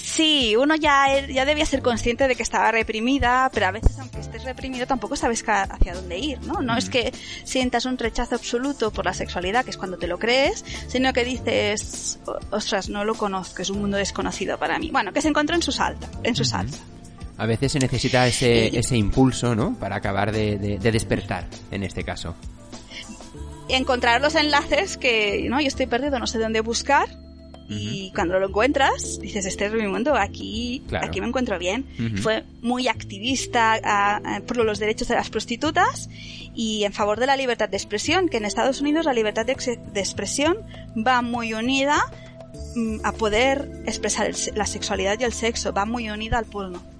Sí, uno ya, ya debía ser consciente de que estaba reprimida, pero a veces aunque estés reprimido tampoco sabes hacia dónde ir, ¿no? No es que sientas un rechazo absoluto por la sexualidad, que es cuando te lo crees, sino que dices, ostras, no lo conozco, es un mundo desconocido para mí. Bueno, que se encontró en su salta, en su salsa. A veces se necesita ese, ese impulso, ¿no? Para acabar de, despertar, en este caso. Encontrar los enlaces que, ¿no? Yo estoy perdido, no sé dónde buscar. Y cuando lo encuentras, dices, este es mi mundo, aquí, aquí me encuentro bien. Fue muy activista por los derechos de las prostitutas y en favor de la libertad de expresión, que en Estados Unidos la libertad de, de expresión va muy unida mm, a poder expresar la sexualidad y el sexo, va muy unida al porno.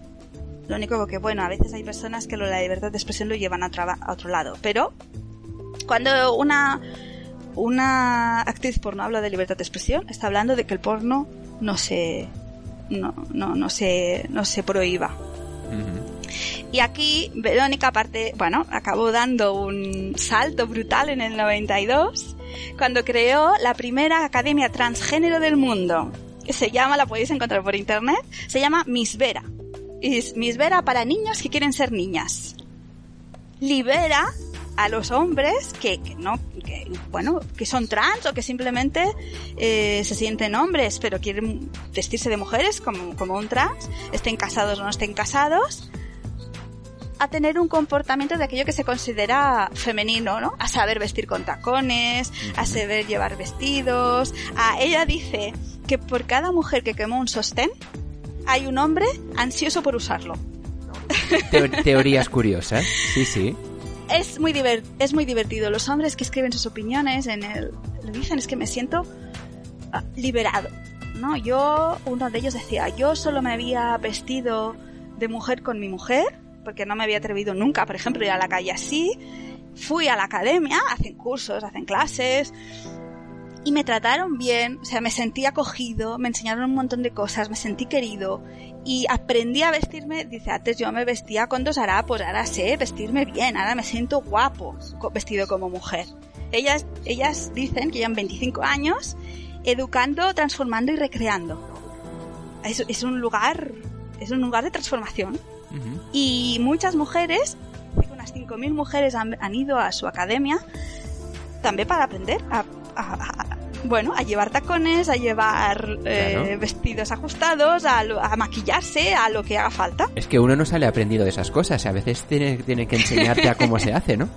Lo único que, bueno, a veces hay personas que la libertad de expresión lo llevan a, a otro lado. Pero cuando una, una actriz porno habla de libertad de expresión, está hablando de que el porno no se, no, no, no se, no se prohíba. Y aquí Verónica aparte, bueno, acabó dando un salto brutal en el 92 cuando creó la primera academia transgénero del mundo, que se llama, la podéis encontrar por internet, se llama Miss Vera es Miss Vera para niños que quieren ser niñas. Libera a los hombres que, no, que, bueno, que son trans o que simplemente eh, se sienten hombres pero quieren vestirse de mujeres como, como un trans, estén casados o no estén casados, a tener un comportamiento de aquello que se considera femenino, ¿no? A saber vestir con tacones, a saber llevar vestidos. A ella dice que por cada mujer que quemó un sostén, hay un hombre ansioso por usarlo. teorías curiosas, sí, sí. Es muy, es muy divertido. Los hombres que escriben sus opiniones en el, lo dicen es que me siento ah, liberado. ¿no? Yo, uno de ellos decía, yo solo me había vestido de mujer con mi mujer, porque no me había atrevido nunca, por ejemplo, ir a la calle así. Fui a la academia, hacen cursos, hacen clases, y me trataron bien, o sea, me sentí acogido, me enseñaron un montón de cosas, me sentí querido y aprendí a vestirme, dice, antes yo me vestía con dos harapos, ahora sé vestirme bien, ahora me siento guapo vestido como mujer. Ellas, ellas dicen que llevan 25 años educando, transformando y recreando. Es, es un lugar, es un lugar de transformación. Y muchas mujeres, unas 5.000 mujeres han, han, ido a su academia también para aprender a, bueno, a llevar tacones, a llevar eh, vestidos ajustados, a, a, maquillarse, a lo que haga falta. Es que uno no sale aprendido de esas cosas, a veces tiene, tiene que enseñarte a cómo se hace, ¿no?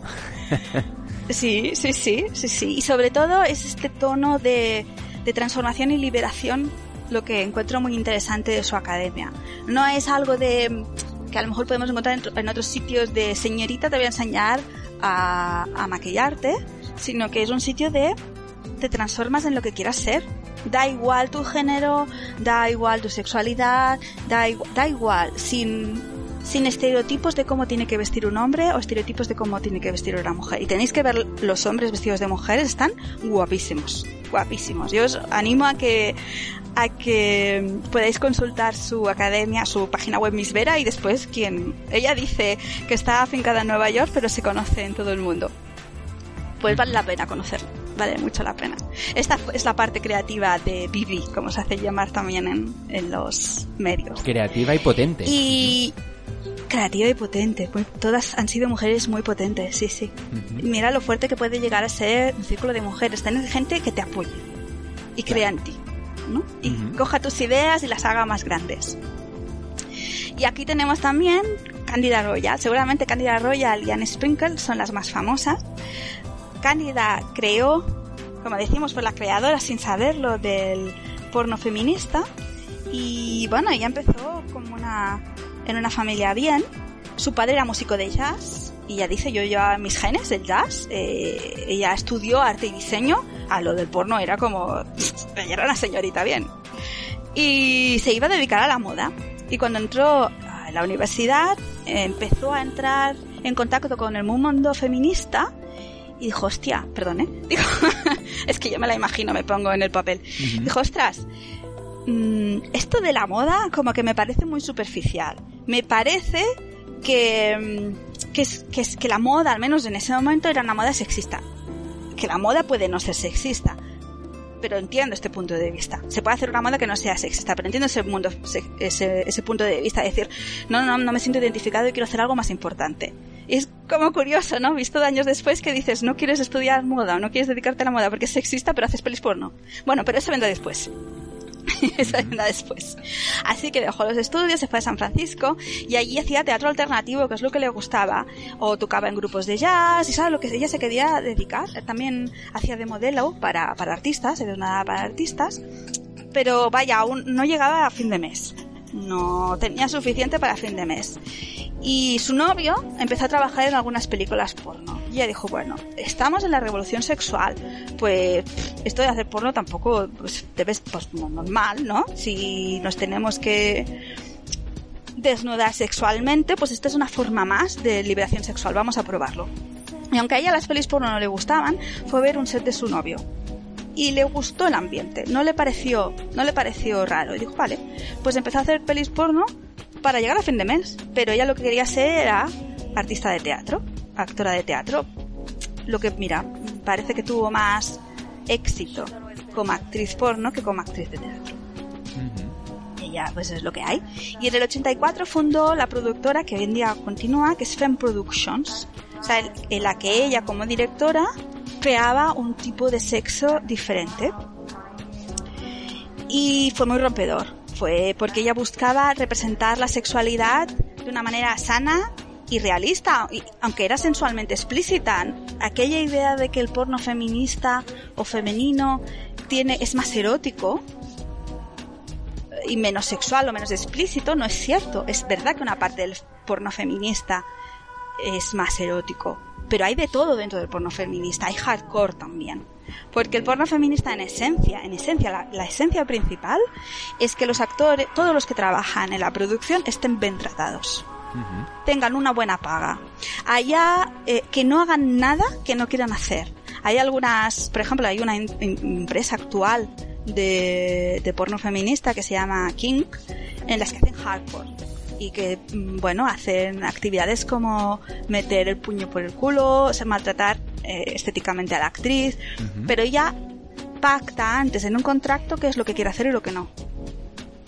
<laughs> sí, sí, sí, sí, sí. Y sobre todo es este tono de, de transformación y liberación lo que encuentro muy interesante de su academia. No es algo de que a lo mejor podemos encontrar en, otros sitios de señorita, te voy a enseñar a, a maquillarte, sino que es un sitio de te transformas en lo que quieras ser. Da igual tu género, da igual tu sexualidad, da, da igual, sin, sin estereotipos de cómo tiene que vestir un hombre o estereotipos de cómo tiene que vestir una mujer. Y tenéis que ver los hombres vestidos de mujeres, están guapísimos, guapísimos. Yo os animo a que a que podáis consultar su academia, su página web Miss Vera y después quien ella dice que está afincada en Nueva York pero se conoce en todo el mundo. Pues vale la pena conocerlo vale mucho la pena. Esta es la parte creativa de Vivi, como se hace llamar también en, en los medios. Creativa y potente. Y creativa y potente. Todas han sido mujeres muy potentes, sí, sí. Mira lo fuerte que puede llegar a ser un círculo de mujeres. Tener gente que te apoye y crea en ti. ¿no? Y coja tus ideas y las haga más grandes. Y aquí tenemos también Candida Royal. Seguramente Candida Royal y Anne Sprinkle son las más famosas. Cándida creó, como decimos, fue la creadora sin saberlo del porno feminista. Y bueno, ella empezó como una en una familia bien. Su padre era músico de jazz. Y ella dice yo llevaba mis genes del jazz. Eh, ella estudió arte y diseño, a lo del porno era como <laughs> ella era una señorita bien. Y se iba a dedicar a la moda. Y cuando entró a la universidad empezó a entrar en contacto con el mundo feminista y dijo, hostia, perdón, ¿eh? <laughs> Dijo, es que yo me la imagino, me pongo en el papel. Dijo, ostras, mm, esto de la moda como que me parece muy superficial. Me parece que, mm, que, es, que, es, que la moda, al menos en ese momento, era una moda sexista. Que la moda puede no ser sexista, pero entiendo este punto de vista. Se puede hacer una moda que no sea sexista, pero entiendo ese, mundo, ese, ese punto de vista. Es decir, no, no, no me siento identificado y quiero hacer algo más importante. Es como curioso, ¿no? Visto años después que dices, no quieres estudiar moda o no quieres dedicarte a la moda porque es sexista, pero haces pelis porno. Bueno, pero eso vendrá después. <laughs> Esa vendrá después. Así que dejó los estudios, se fue a San Francisco y allí hacía teatro alternativo, que es lo que le gustaba. O tocaba en grupos de jazz y sabe lo que ella se quería dedicar. También hacía de modelo para, para artistas, era nada para artistas. Pero vaya, aún no llegaba a fin de mes. No tenía suficiente para fin de mes. Y su novio empezó a trabajar en algunas películas porno. Y ella dijo, bueno, estamos en la revolución sexual, pues esto de hacer porno tampoco pues, debe pues normal, ¿no? Si nos tenemos que desnudar sexualmente, pues esta es una forma más de liberación sexual, vamos a probarlo. Y aunque a ella las pelis porno no le gustaban, fue ver un set de su novio. Y le gustó el ambiente, no le pareció, no le pareció raro. Y dijo, vale, pues empezó a hacer pelis porno para llegar a fin de mes. Pero ella lo que quería ser era artista de teatro, actora de teatro. Lo que, mira, parece que tuvo más éxito como actriz porno que como actriz de teatro. Ella, pues es lo que hay. Y en el 84 fundó la productora que hoy en día continúa, que es Femme Productions. O sea, en la que ella como directora creaba un tipo de sexo diferente. Y fue muy rompedor fue porque ella buscaba representar la sexualidad de una manera sana y realista, aunque era sensualmente explícita. Aquella idea de que el porno feminista o femenino tiene, es más erótico y menos sexual o menos explícito no es cierto. Es verdad que una parte del porno feminista es más erótico, pero hay de todo dentro del porno feminista, hay hardcore también. Porque el porno feminista en esencia, en esencia, la, esencia principal es que los actores, todos los que trabajan en la producción estén bien tratados. Tengan una buena paga. Allá, eh, que no hagan nada que no quieran hacer. Hay algunas, por ejemplo, hay una empresa actual de, de porno feminista que se llama King, en las que hacen hardcore y que, mm, bueno, hacen actividades como meter el puño por el culo, maltratar eh, estéticamente a la actriz, pero ella pacta antes en un contrato qué es lo que quiere hacer y lo que no.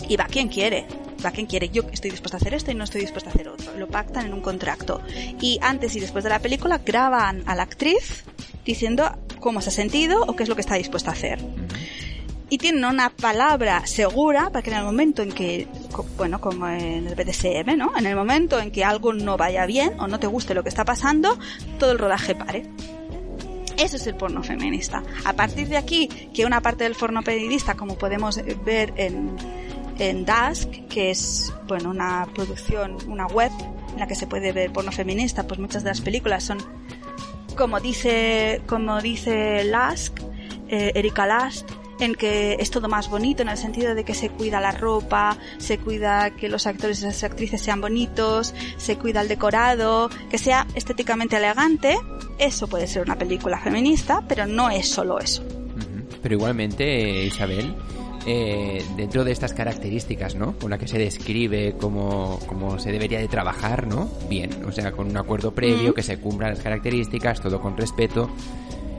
Y va quien quiere, va quien quiere. Yo estoy dispuesta a hacer esto y no estoy dispuesta a hacer otro. Lo pactan en un contrato. Y antes y después de la película graban a la actriz diciendo cómo se ha sentido o qué es lo que está dispuesta a hacer y tienen una palabra segura para que en el momento en que, bueno, como en el BDSM, ¿no? En el momento en que algo no vaya bien o no te guste lo que está pasando, todo el rodaje pare. Eso es el porno feminista. A partir de aquí, que una parte del porno periodista, como podemos ver en, en Dusk, que es, bueno, una producción, una web en la que se puede ver porno feminista, pues muchas de las películas son, como dice, como dice Lask, eh, Erika Last, en que es todo más bonito en el sentido de que se cuida la ropa, se cuida que los actores y las actrices sean bonitos, se cuida el decorado, que sea estéticamente elegante. Eso puede ser una película feminista, pero no es solo eso. Pero igualmente, Isabel, eh, dentro de estas características, ¿no? Con la que se describe cómo, se debería de trabajar, ¿no? Bien, o sea, con un acuerdo previo, que se cumplan las características, todo con respeto.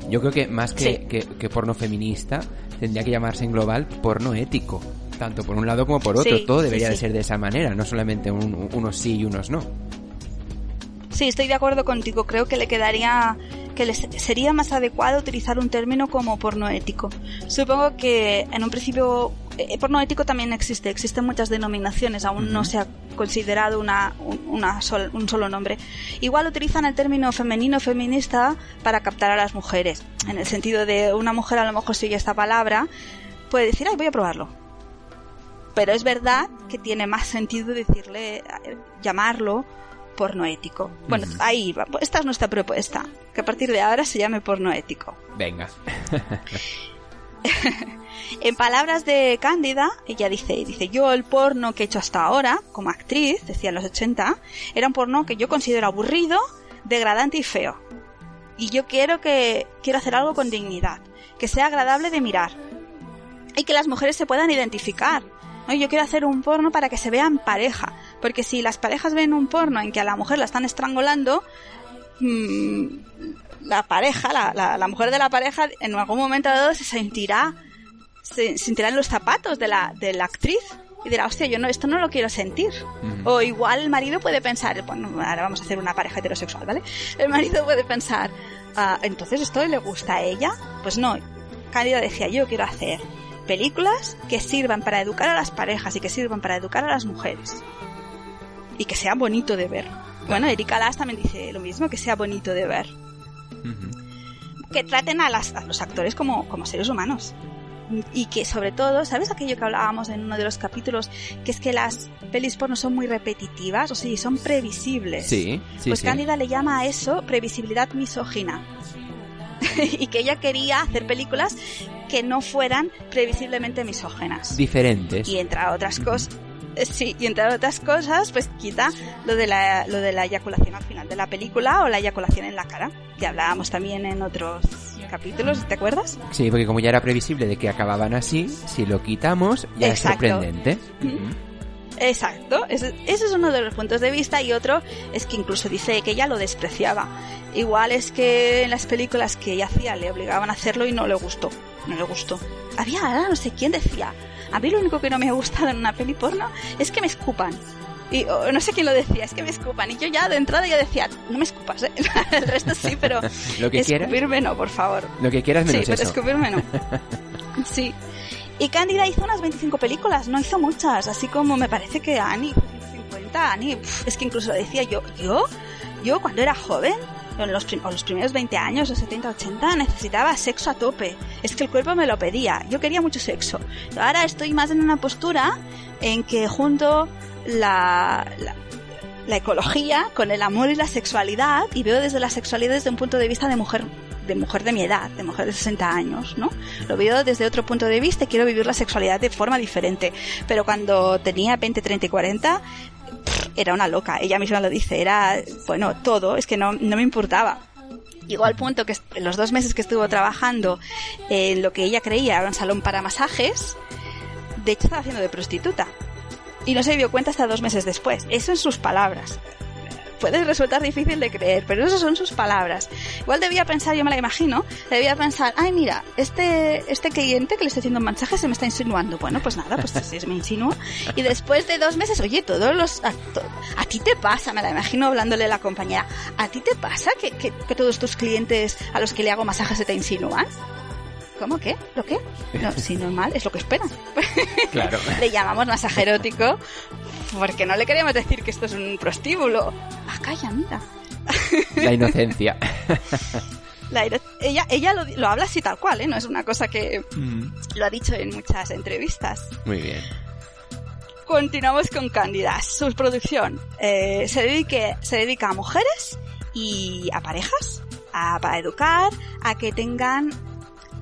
Yo creo que más que, que, porno feminista, tendría que llamarse en global porno ético. Tanto por un lado como por otro. Todo debería de ser de esa manera, no solamente unos sí y unos no. Sí, estoy de acuerdo contigo. Creo que le quedaría que les sería más adecuado utilizar un término como porno ético. Supongo que en un principio eh, porno ético también existe, existen muchas denominaciones, aún no se ha considerado una, una un solo nombre. Igual utilizan el término femenino feminista para captar a las mujeres, en el sentido de una mujer a lo mejor sigue esta palabra, puede decir, ay, voy a probarlo. Pero es verdad que tiene más sentido decirle, eh, llamarlo porno ético. Bueno, ahí va. Esta es nuestra propuesta, que a partir de ahora se llame porno ético. Venga. <laughs> en palabras de Cándida, ella dice, dice, yo el porno que he hecho hasta ahora, como actriz, decía en los 80, era un porno que yo considero aburrido, degradante y feo. Y yo quiero que, quiero hacer algo con dignidad, que sea agradable de mirar. Y que las mujeres se puedan identificar. Yo quiero hacer un porno para que se vean pareja. Porque si las parejas ven un porno en que a la mujer la están estrangulando, mmm, la pareja, la, la, mujer de la pareja, en algún momento dado se sentirá, se sentirá en los zapatos de la, de la actriz y dirá, hostia, yo no, esto no lo quiero sentir. O igual el marido puede pensar, bueno, ahora vamos a hacer una pareja heterosexual, ¿vale? El marido puede pensar, ah, entonces esto le gusta a ella. Pues no, Cándida decía, yo quiero hacer películas que sirvan para educar a las parejas y que sirvan para educar a las mujeres. Y que sea bonito de ver. Bueno, Erika Las también dice lo mismo, que sea bonito de ver. Que traten a, los actores como, seres humanos y que sobre todo, ¿sabes aquello que hablábamos en uno de los capítulos? Que es que las pelis porno son muy repetitivas, o sea, son previsibles. Sí, Pues Cándida le llama a eso previsibilidad misógina. <laughs> y que ella quería hacer películas que no fueran previsiblemente misógenas. Diferentes. Y entre otras cosas, sí, y entre otras cosas, pues quita lo de la, lo de la eyaculación al final de la película o la eyaculación en la cara, que hablábamos también en otros capítulos, ¿te acuerdas? Sí, porque como ya era previsible de que acababan así, si lo quitamos ya es sorprendente. Exacto, ese, ese, es uno de los puntos de vista y otro es que incluso dice que ella lo despreciaba. Igual es que en las películas que ella hacía le obligaban a hacerlo y no le gustó, no le gustó. Había, no sé quién decía, a mí lo único que no me ha gustado en una peli porno es que me escupan. Y no sé quién lo decía, es que me escupan. Y yo ya de entrada ya decía, no me escupas, ¿eh? <laughs> El resto sí, pero <laughs> lo que escupirme no, por favor. Lo que quieras menos sí, pero escupirme no. <laughs> sí. Y Cándida hizo unas 25 películas, no hizo muchas, así como me parece que Annie, 50, Annie, es que incluso decía yo, yo, yo cuando era joven, en los, los primeros 20 años, los 70, 80, necesitaba sexo a tope. Es que el cuerpo me lo pedía. Yo quería mucho sexo. Ahora estoy más en una postura en que junto la, la, ecología con el amor y la sexualidad y veo desde la sexualidad desde un punto de vista de mujer de mujer de mi edad, de mujer de 60 años, ¿no? Lo veo desde otro punto de vista y quiero vivir la sexualidad de forma diferente. Pero cuando tenía 20, 30 y 40, era una loca, ella misma lo dice, era, bueno, todo, es que no, no me importaba. Llegó al punto que en los dos meses que estuvo trabajando en lo que ella creía era un salón para masajes, de hecho estaba haciendo de prostituta. Y no se dio cuenta hasta dos meses después. Eso en sus palabras puede resultar difícil de creer, pero esas son sus palabras. Igual debía pensar, yo me la imagino, debía pensar, ay mira, este, este cliente que le está haciendo un mensaje se me está insinuando. Bueno, pues nada, pues si me insinúa. Y después de dos meses, oye, todos los... A, a, ti te pasa, me la imagino hablándole a la compañera, ¿a ti te pasa que, que, que todos tus clientes a los que le hago masajes se te insinúan? ¿Cómo? ¿Qué? ¿Lo qué? No, si normal, es lo que esperan. Claro. <laughs> Le llamamos masaje erótico porque no le queremos decir que esto es un prostíbulo. Ah, calla, mira. <laughs> La inocencia. <laughs> La, ella ella lo, lo, habla así tal cual, ¿eh? No es una cosa que mm. lo ha dicho en muchas entrevistas. Muy bien. Continuamos con Cándida. Su producción eh, se, dedique, se dedica a mujeres y a parejas, a, para educar, a que tengan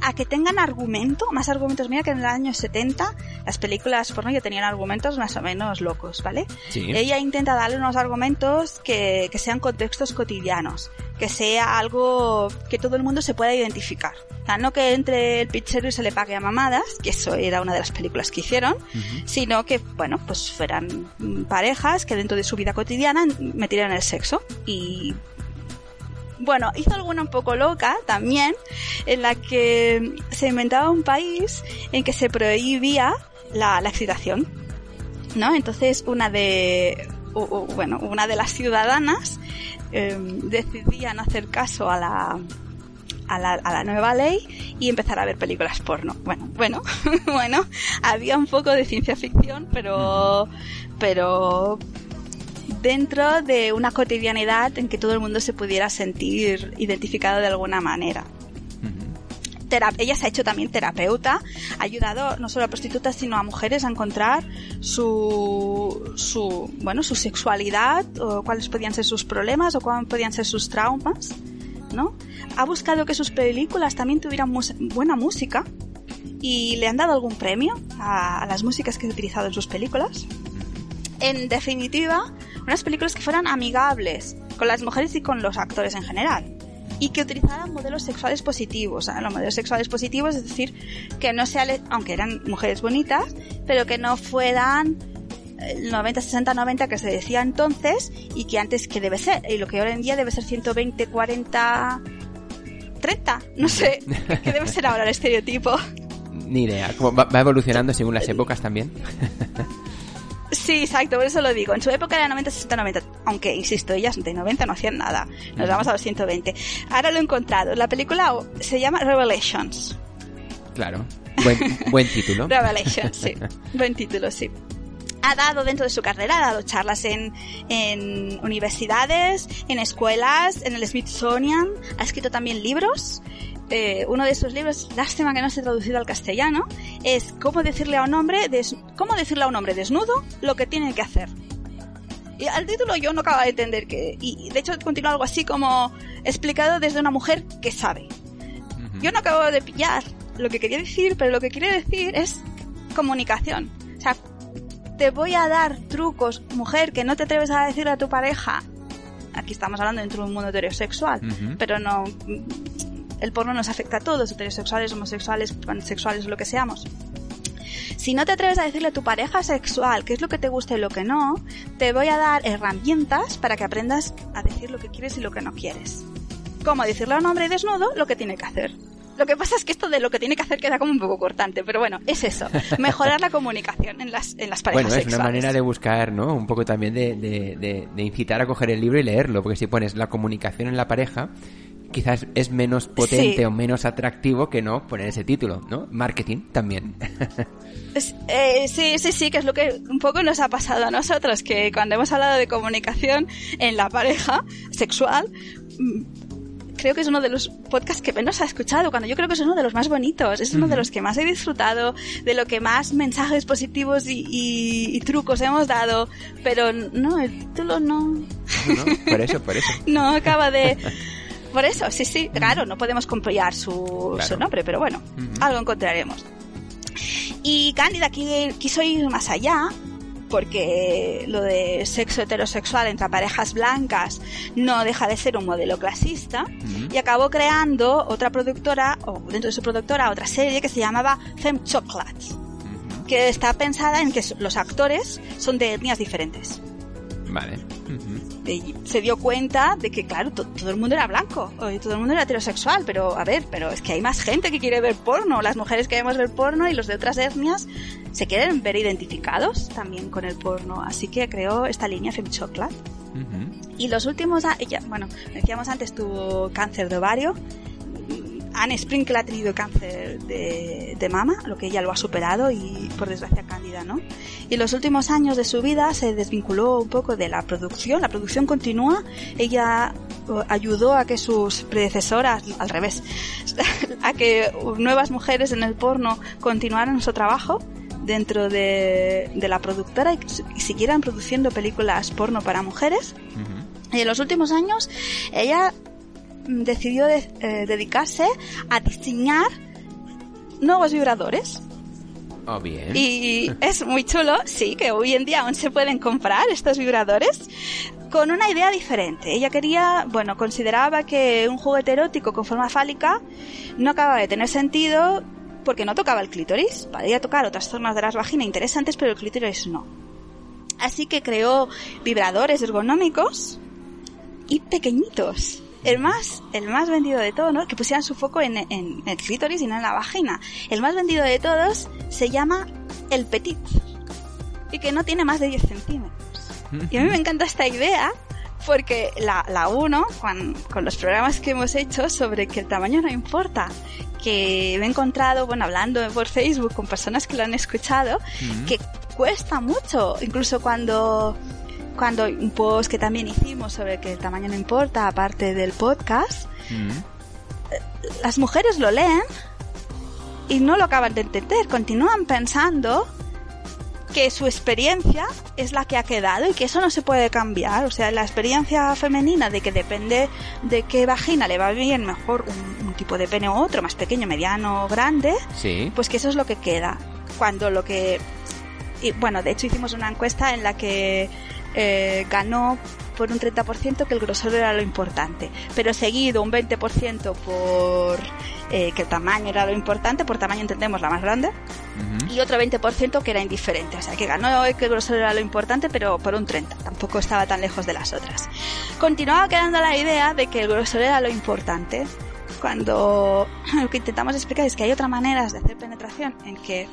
a que tengan argumento, más argumentos. Mira que en el año 70 las películas porno ya tenían argumentos más o menos locos, ¿vale? Sí. Ella intenta darle unos argumentos que, que sean contextos cotidianos, que sea algo que todo el mundo se pueda identificar. O sea, no que entre el pichero y se le pague a mamadas, que eso era una de las películas que hicieron, uh -huh. sino que, bueno, pues fueran parejas que dentro de su vida cotidiana metieran el sexo y bueno, hizo alguna un poco loca también, en la que se inventaba un país en que se prohibía la, excitación, ¿no? Entonces una de, bueno, una de las ciudadanas eh, decidía no hacer caso a la, a la, a la, nueva ley y empezar a ver películas porno. Bueno, bueno, <laughs> bueno, había un poco de ciencia ficción, pero, pero dentro de una cotidianidad en que todo el mundo se pudiera sentir identificado de alguna manera. Ella se ha hecho también terapeuta, ha ayudado no solo a prostitutas sino a mujeres a encontrar su, su bueno su sexualidad o cuáles podían ser sus problemas o cuáles podían ser sus traumas, ¿no? Ha buscado que sus películas también tuvieran buena música y le han dado algún premio a, a las músicas que ha utilizado en sus películas. En definitiva, unas películas que fueran amigables con las mujeres y con los actores en general. Y que utilizaran modelos sexuales positivos. ¿eh? Los modelos sexuales positivos, es decir, que no sean, aunque eran mujeres bonitas, pero que no fueran el 90, 60, 90 que se decía entonces y que antes que debe ser. Y lo que ahora en día debe ser 120, 40, 30. No sé. <laughs> ¿Qué debe ser ahora el estereotipo? Ni idea. Va evolucionando según las épocas también. <laughs> Sí, exacto, por eso lo digo. En su época era 90, 60, 90. Aunque, insisto, ellas de 90 no hacían nada. Nos vamos a los 120. Ahora lo he encontrado. La película se llama Revelations. Claro. Buen, buen título. <laughs> Revelations, sí. buen título, sí. Ha dado dentro de su carrera, ha dado charlas en, en universidades, en escuelas, en el Smithsonian, ha escrito también libros eh, uno de sus libros, lástima que no se ha traducido al castellano, es cómo decirle a un hombre, des, cómo decirle a un hombre desnudo lo que tiene que hacer. Y al título yo no acabo de entender que, y de hecho continúa algo así como explicado desde una mujer que sabe. Uh -huh. Yo no acabo de pillar lo que quería decir, pero lo que quiere decir es comunicación. O sea, te voy a dar trucos, mujer, que no te atreves a decirle a tu pareja. Aquí estamos hablando dentro de un mundo heterosexual, uh -huh. pero no el porno nos afecta a todos, heterosexuales, homosexuales, pansexuales, lo que seamos. Si no te atreves a decirle a tu pareja sexual qué es lo que te gusta y lo que no, te voy a dar herramientas para que aprendas a decir lo que quieres y lo que no quieres. Cómo decirle a un hombre desnudo lo que tiene que hacer. Lo que pasa es que esto de lo que tiene que hacer queda como un poco cortante, pero bueno, es eso, mejorar la comunicación en las, en las parejas Bueno, es sexuales. una manera de buscar, ¿no? Un poco también de, de, de, de incitar a coger el libro y leerlo, porque si pones la comunicación en la pareja, quizás es menos potente sí. o menos atractivo que no poner ese título, ¿no? Marketing también. eh, sí, sí, sí, que es lo que un poco nos ha pasado a nosotros, que cuando hemos hablado de comunicación en la pareja sexual, creo que es uno de los podcasts que menos ha escuchado, cuando yo creo que es uno de los más bonitos, es uno uh -huh. de los que más he disfrutado, de lo que más mensajes positivos y, y, y trucos hemos dado, pero no, el título no. no, no por eso, por eso. <laughs> no acaba de... Por eso, sí, sí, claro, no podemos compilar su, claro. su nombre, pero bueno, uh -huh. algo encontraremos. Y Cándida quiso ir más allá porque lo de sexo heterosexual entre parejas blancas no deja de ser un modelo clasista, y acabó creando otra productora, o dentro de su productora, otra serie que se llamaba Femme Chocolate, que está pensada en que los actores son de etnias diferentes. Vale. Se dio cuenta de que, claro, todo el mundo era blanco, y todo el mundo era heterosexual, pero a ver, pero es que hay más gente que quiere ver porno. Las mujeres queremos ver porno y los de otras etnias se quieren ver identificados también con el porno. Así que creó esta línea Femme Chocolate. Y los últimos, ella, bueno, decíamos antes, tuvo cáncer de ovario Anne Sprinkle ha tenido cáncer de, mama, lo que ella lo ha superado y por desgracia cándida, ¿no? Y en los últimos años de su vida se desvinculó un poco de la producción, la producción continúa, ella ayudó a que sus predecesoras, al revés, <laughs> a que nuevas mujeres en el porno continuaran su trabajo dentro de, la productora y, siguieran produciendo películas porno para mujeres. Y en los últimos años ella decidió eh, dedicarse a diseñar nuevos vibradores. Oh, bien. Y es muy chulo, sí, que hoy en día aún se pueden comprar estos vibradores con una idea diferente. Ella quería, bueno, consideraba que un juguete erótico con forma fálica no acababa de tener sentido porque no tocaba el clítoris. Podía tocar otras zonas de las vaginas interesantes, pero el clítoris no. Así que creó vibradores ergonómicos y pequeñitos el más, el más vendido de todos, ¿no? Que pusieran su foco en, el clítoris y no en la vagina. El más vendido de todos se llama el petit. Y que no tiene más de 10 centímetros. Y a mí me encanta esta idea porque la, la uno, con, con, los programas que hemos hecho sobre que el tamaño no importa, que me he encontrado, bueno, hablando por Facebook con personas que lo han escuchado, que cuesta mucho, incluso cuando cuando un post que también hicimos sobre que el tamaño no importa, aparte del podcast, mm. eh, las mujeres lo leen y no lo acaban de entender, continúan pensando que su experiencia es la que ha quedado y que eso no se puede cambiar. O sea, la experiencia femenina de que depende de qué vagina le va bien mejor un, tipo de pene u otro, más pequeño, mediano, grande, sí. pues que eso es lo que queda. Cuando lo que... Y bueno, de hecho hicimos una encuesta en la que eh, ganó por un 30% que el grosor era lo importante, pero seguido un 20% por eh, que el tamaño era lo importante, por tamaño entendemos la más grande, y otro 20% que era indiferente, o sea que ganó que el grosor era lo importante, pero por un 30%, tampoco estaba tan lejos de las otras. Continuaba quedando la idea de que el grosor era lo importante, cuando <clears throat> lo que intentamos explicar es que hay otras maneras de hacer penetración en que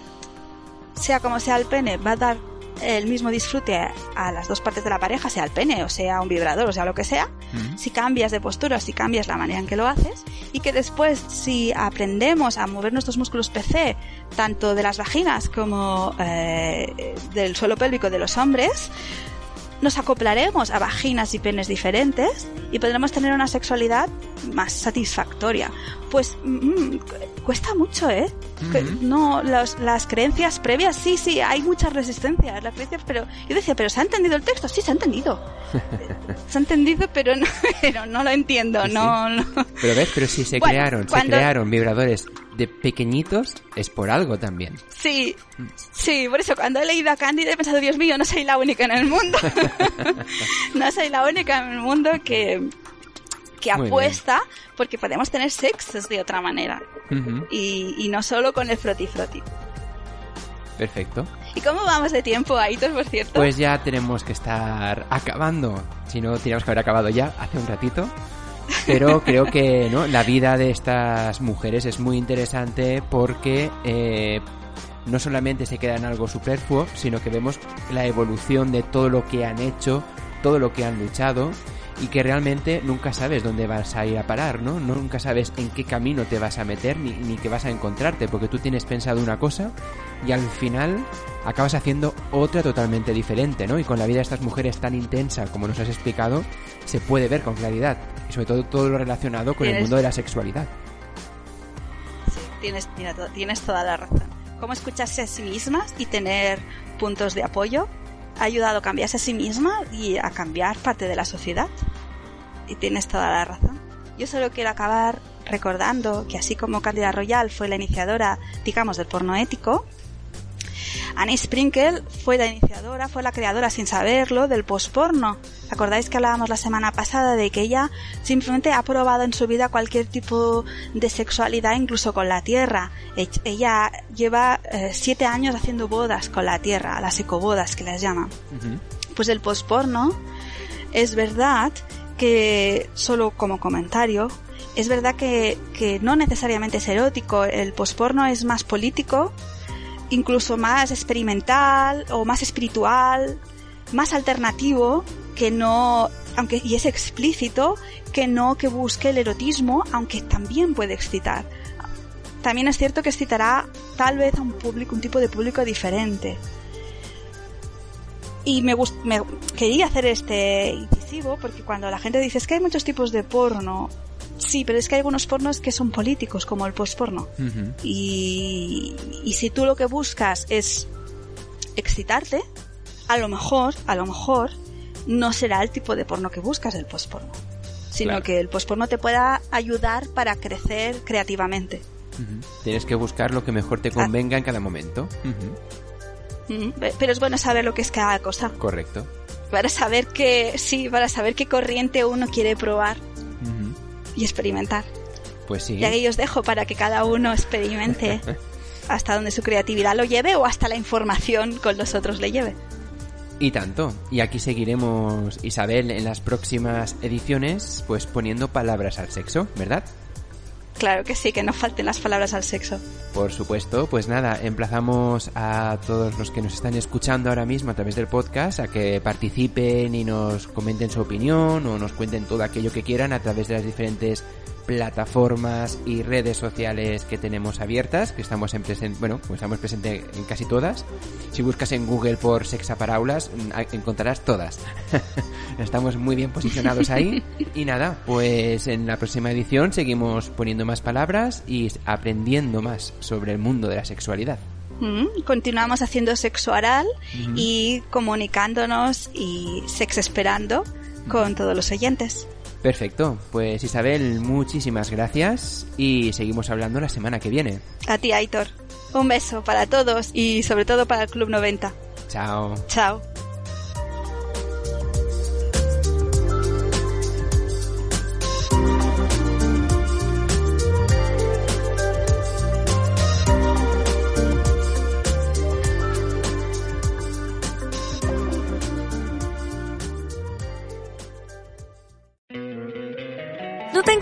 sea como sea el pene, va a dar el mismo disfrute a las dos partes de la pareja, sea el pene o sea un vibrador o sea lo que sea, si cambias de postura, si cambias la manera en que lo haces y que después si aprendemos a mover nuestros músculos PC, tanto de las vaginas como eh, del suelo pélvico de los hombres, nos acoplaremos a vaginas y penes diferentes y podremos tener una sexualidad más satisfactoria. Pues mm, cuesta mucho, ¿eh? No, las creencias previas, sí, sí, hay muchas resistencias, las creencias, pero yo decía, pero ¿se ha entendido el texto? Sí, se ha entendido. <laughs> se ha entendido, pero no, <laughs> pero no lo entiendo, no, no. Pero ves, pero si se crearon, se crearon vibradores de pequeñitos, es por algo también. Sí, sí, por eso cuando he leído a Cándida he pensado, Dios mío, no soy la única en el mundo. <laughs> no soy la única en el mundo que, que apuesta porque podemos tener sexos de otra manera. y, y, no solo con el froti froti. Perfecto. ¿Y cómo vamos de tiempo, Aitor, por cierto? Pues ya tenemos que estar acabando. Si no, teníamos que haber acabado ya hace un ratito. Pero <laughs> creo que ¿no? la vida de estas mujeres es muy interesante porque eh, no solamente se queda en algo superfluo, sino que vemos la evolución de todo lo que han hecho, todo lo que han luchado y que realmente nunca sabes dónde vas a ir a parar, ¿no? Nunca sabes en qué camino te vas a meter ni, ni qué vas a encontrarte, porque tú tienes pensado una cosa y al final acabas haciendo otra totalmente diferente, ¿no? Y con la vida de estas mujeres tan intensa como nos has explicado, se puede ver con claridad, y sobre todo todo lo relacionado con el mundo de la sexualidad. Sí, tienes, tienes toda la razón. Cómo escucharse a sí mismas y tener puntos de apoyo ha ayudado a cambiarse a sí misma y a cambiar parte de la sociedad. Y tienes toda la razón. Yo solo quiero acabar recordando que así como Cándida Royal fue la iniciadora, digamos, del porno ético, Annie Sprinkle fue la iniciadora, fue la creadora sin saberlo del posporno. ¿Acordáis que hablábamos la semana pasada de que ella simplemente ha probado en su vida cualquier tipo de sexualidad, incluso con la tierra? Ella lleva eh, siete años haciendo bodas con la tierra, las ecobodas que las llaman. Pues el posporno es verdad que, solo como comentario, es verdad que, que no necesariamente es erótico, el posporno es más político, incluso más experimental o más espiritual, más alternativo que no, aunque y es explícito, que no que busque el erotismo, aunque también puede excitar. También es cierto que excitará tal vez a un público, un tipo de público diferente. Y me, me quería hacer este incisivo porque cuando la gente dice es que hay muchos tipos de porno, Sí, pero es que hay algunos pornos que son políticos, como el postporno. y, y si tú lo que buscas es excitarte, a lo mejor, a lo mejor, no será el tipo de porno que buscas el postporno. Sino que el postporno te pueda ayudar para crecer creativamente. Tienes que buscar lo que mejor te convenga en cada momento. Pero es bueno saber lo que es cada cosa. Correcto. Para saber qué, sí, para saber qué corriente uno quiere probar y experimentar. Pues sí. Y ahí os dejo para que cada uno experimente <laughs> hasta donde su creatividad lo lleve o hasta la información con los otros le lleve. Y tanto. Y aquí seguiremos, Isabel, en las próximas ediciones, pues poniendo palabras al sexo, ¿verdad? Claro que sí, que no falten las palabras al sexo. Por supuesto, pues nada, emplazamos a todos los que nos están escuchando ahora mismo a través del podcast a que participen y nos comenten su opinión o nos cuenten todo aquello que quieran a través de las diferentes plataformas y redes sociales que tenemos abiertas, que estamos en presente, bueno, pues estamos presentes en casi todas. Si buscas en Google por Sexaparaulas, mm, encontrarás todas. <laughs> estamos muy bien posicionados ahí. <laughs> Y nada, pues en la próxima edición seguimos poniendo más palabras y aprendiendo más sobre el mundo de la sexualidad. Mm, continuamos haciendo sexo oral y comunicándonos y sex esperando con todos los oyentes. Perfecto, pues Isabel, muchísimas gracias y seguimos hablando la semana que viene. A ti, Aitor. Un beso para todos y sobre todo para el Club 90. Chao. Chao.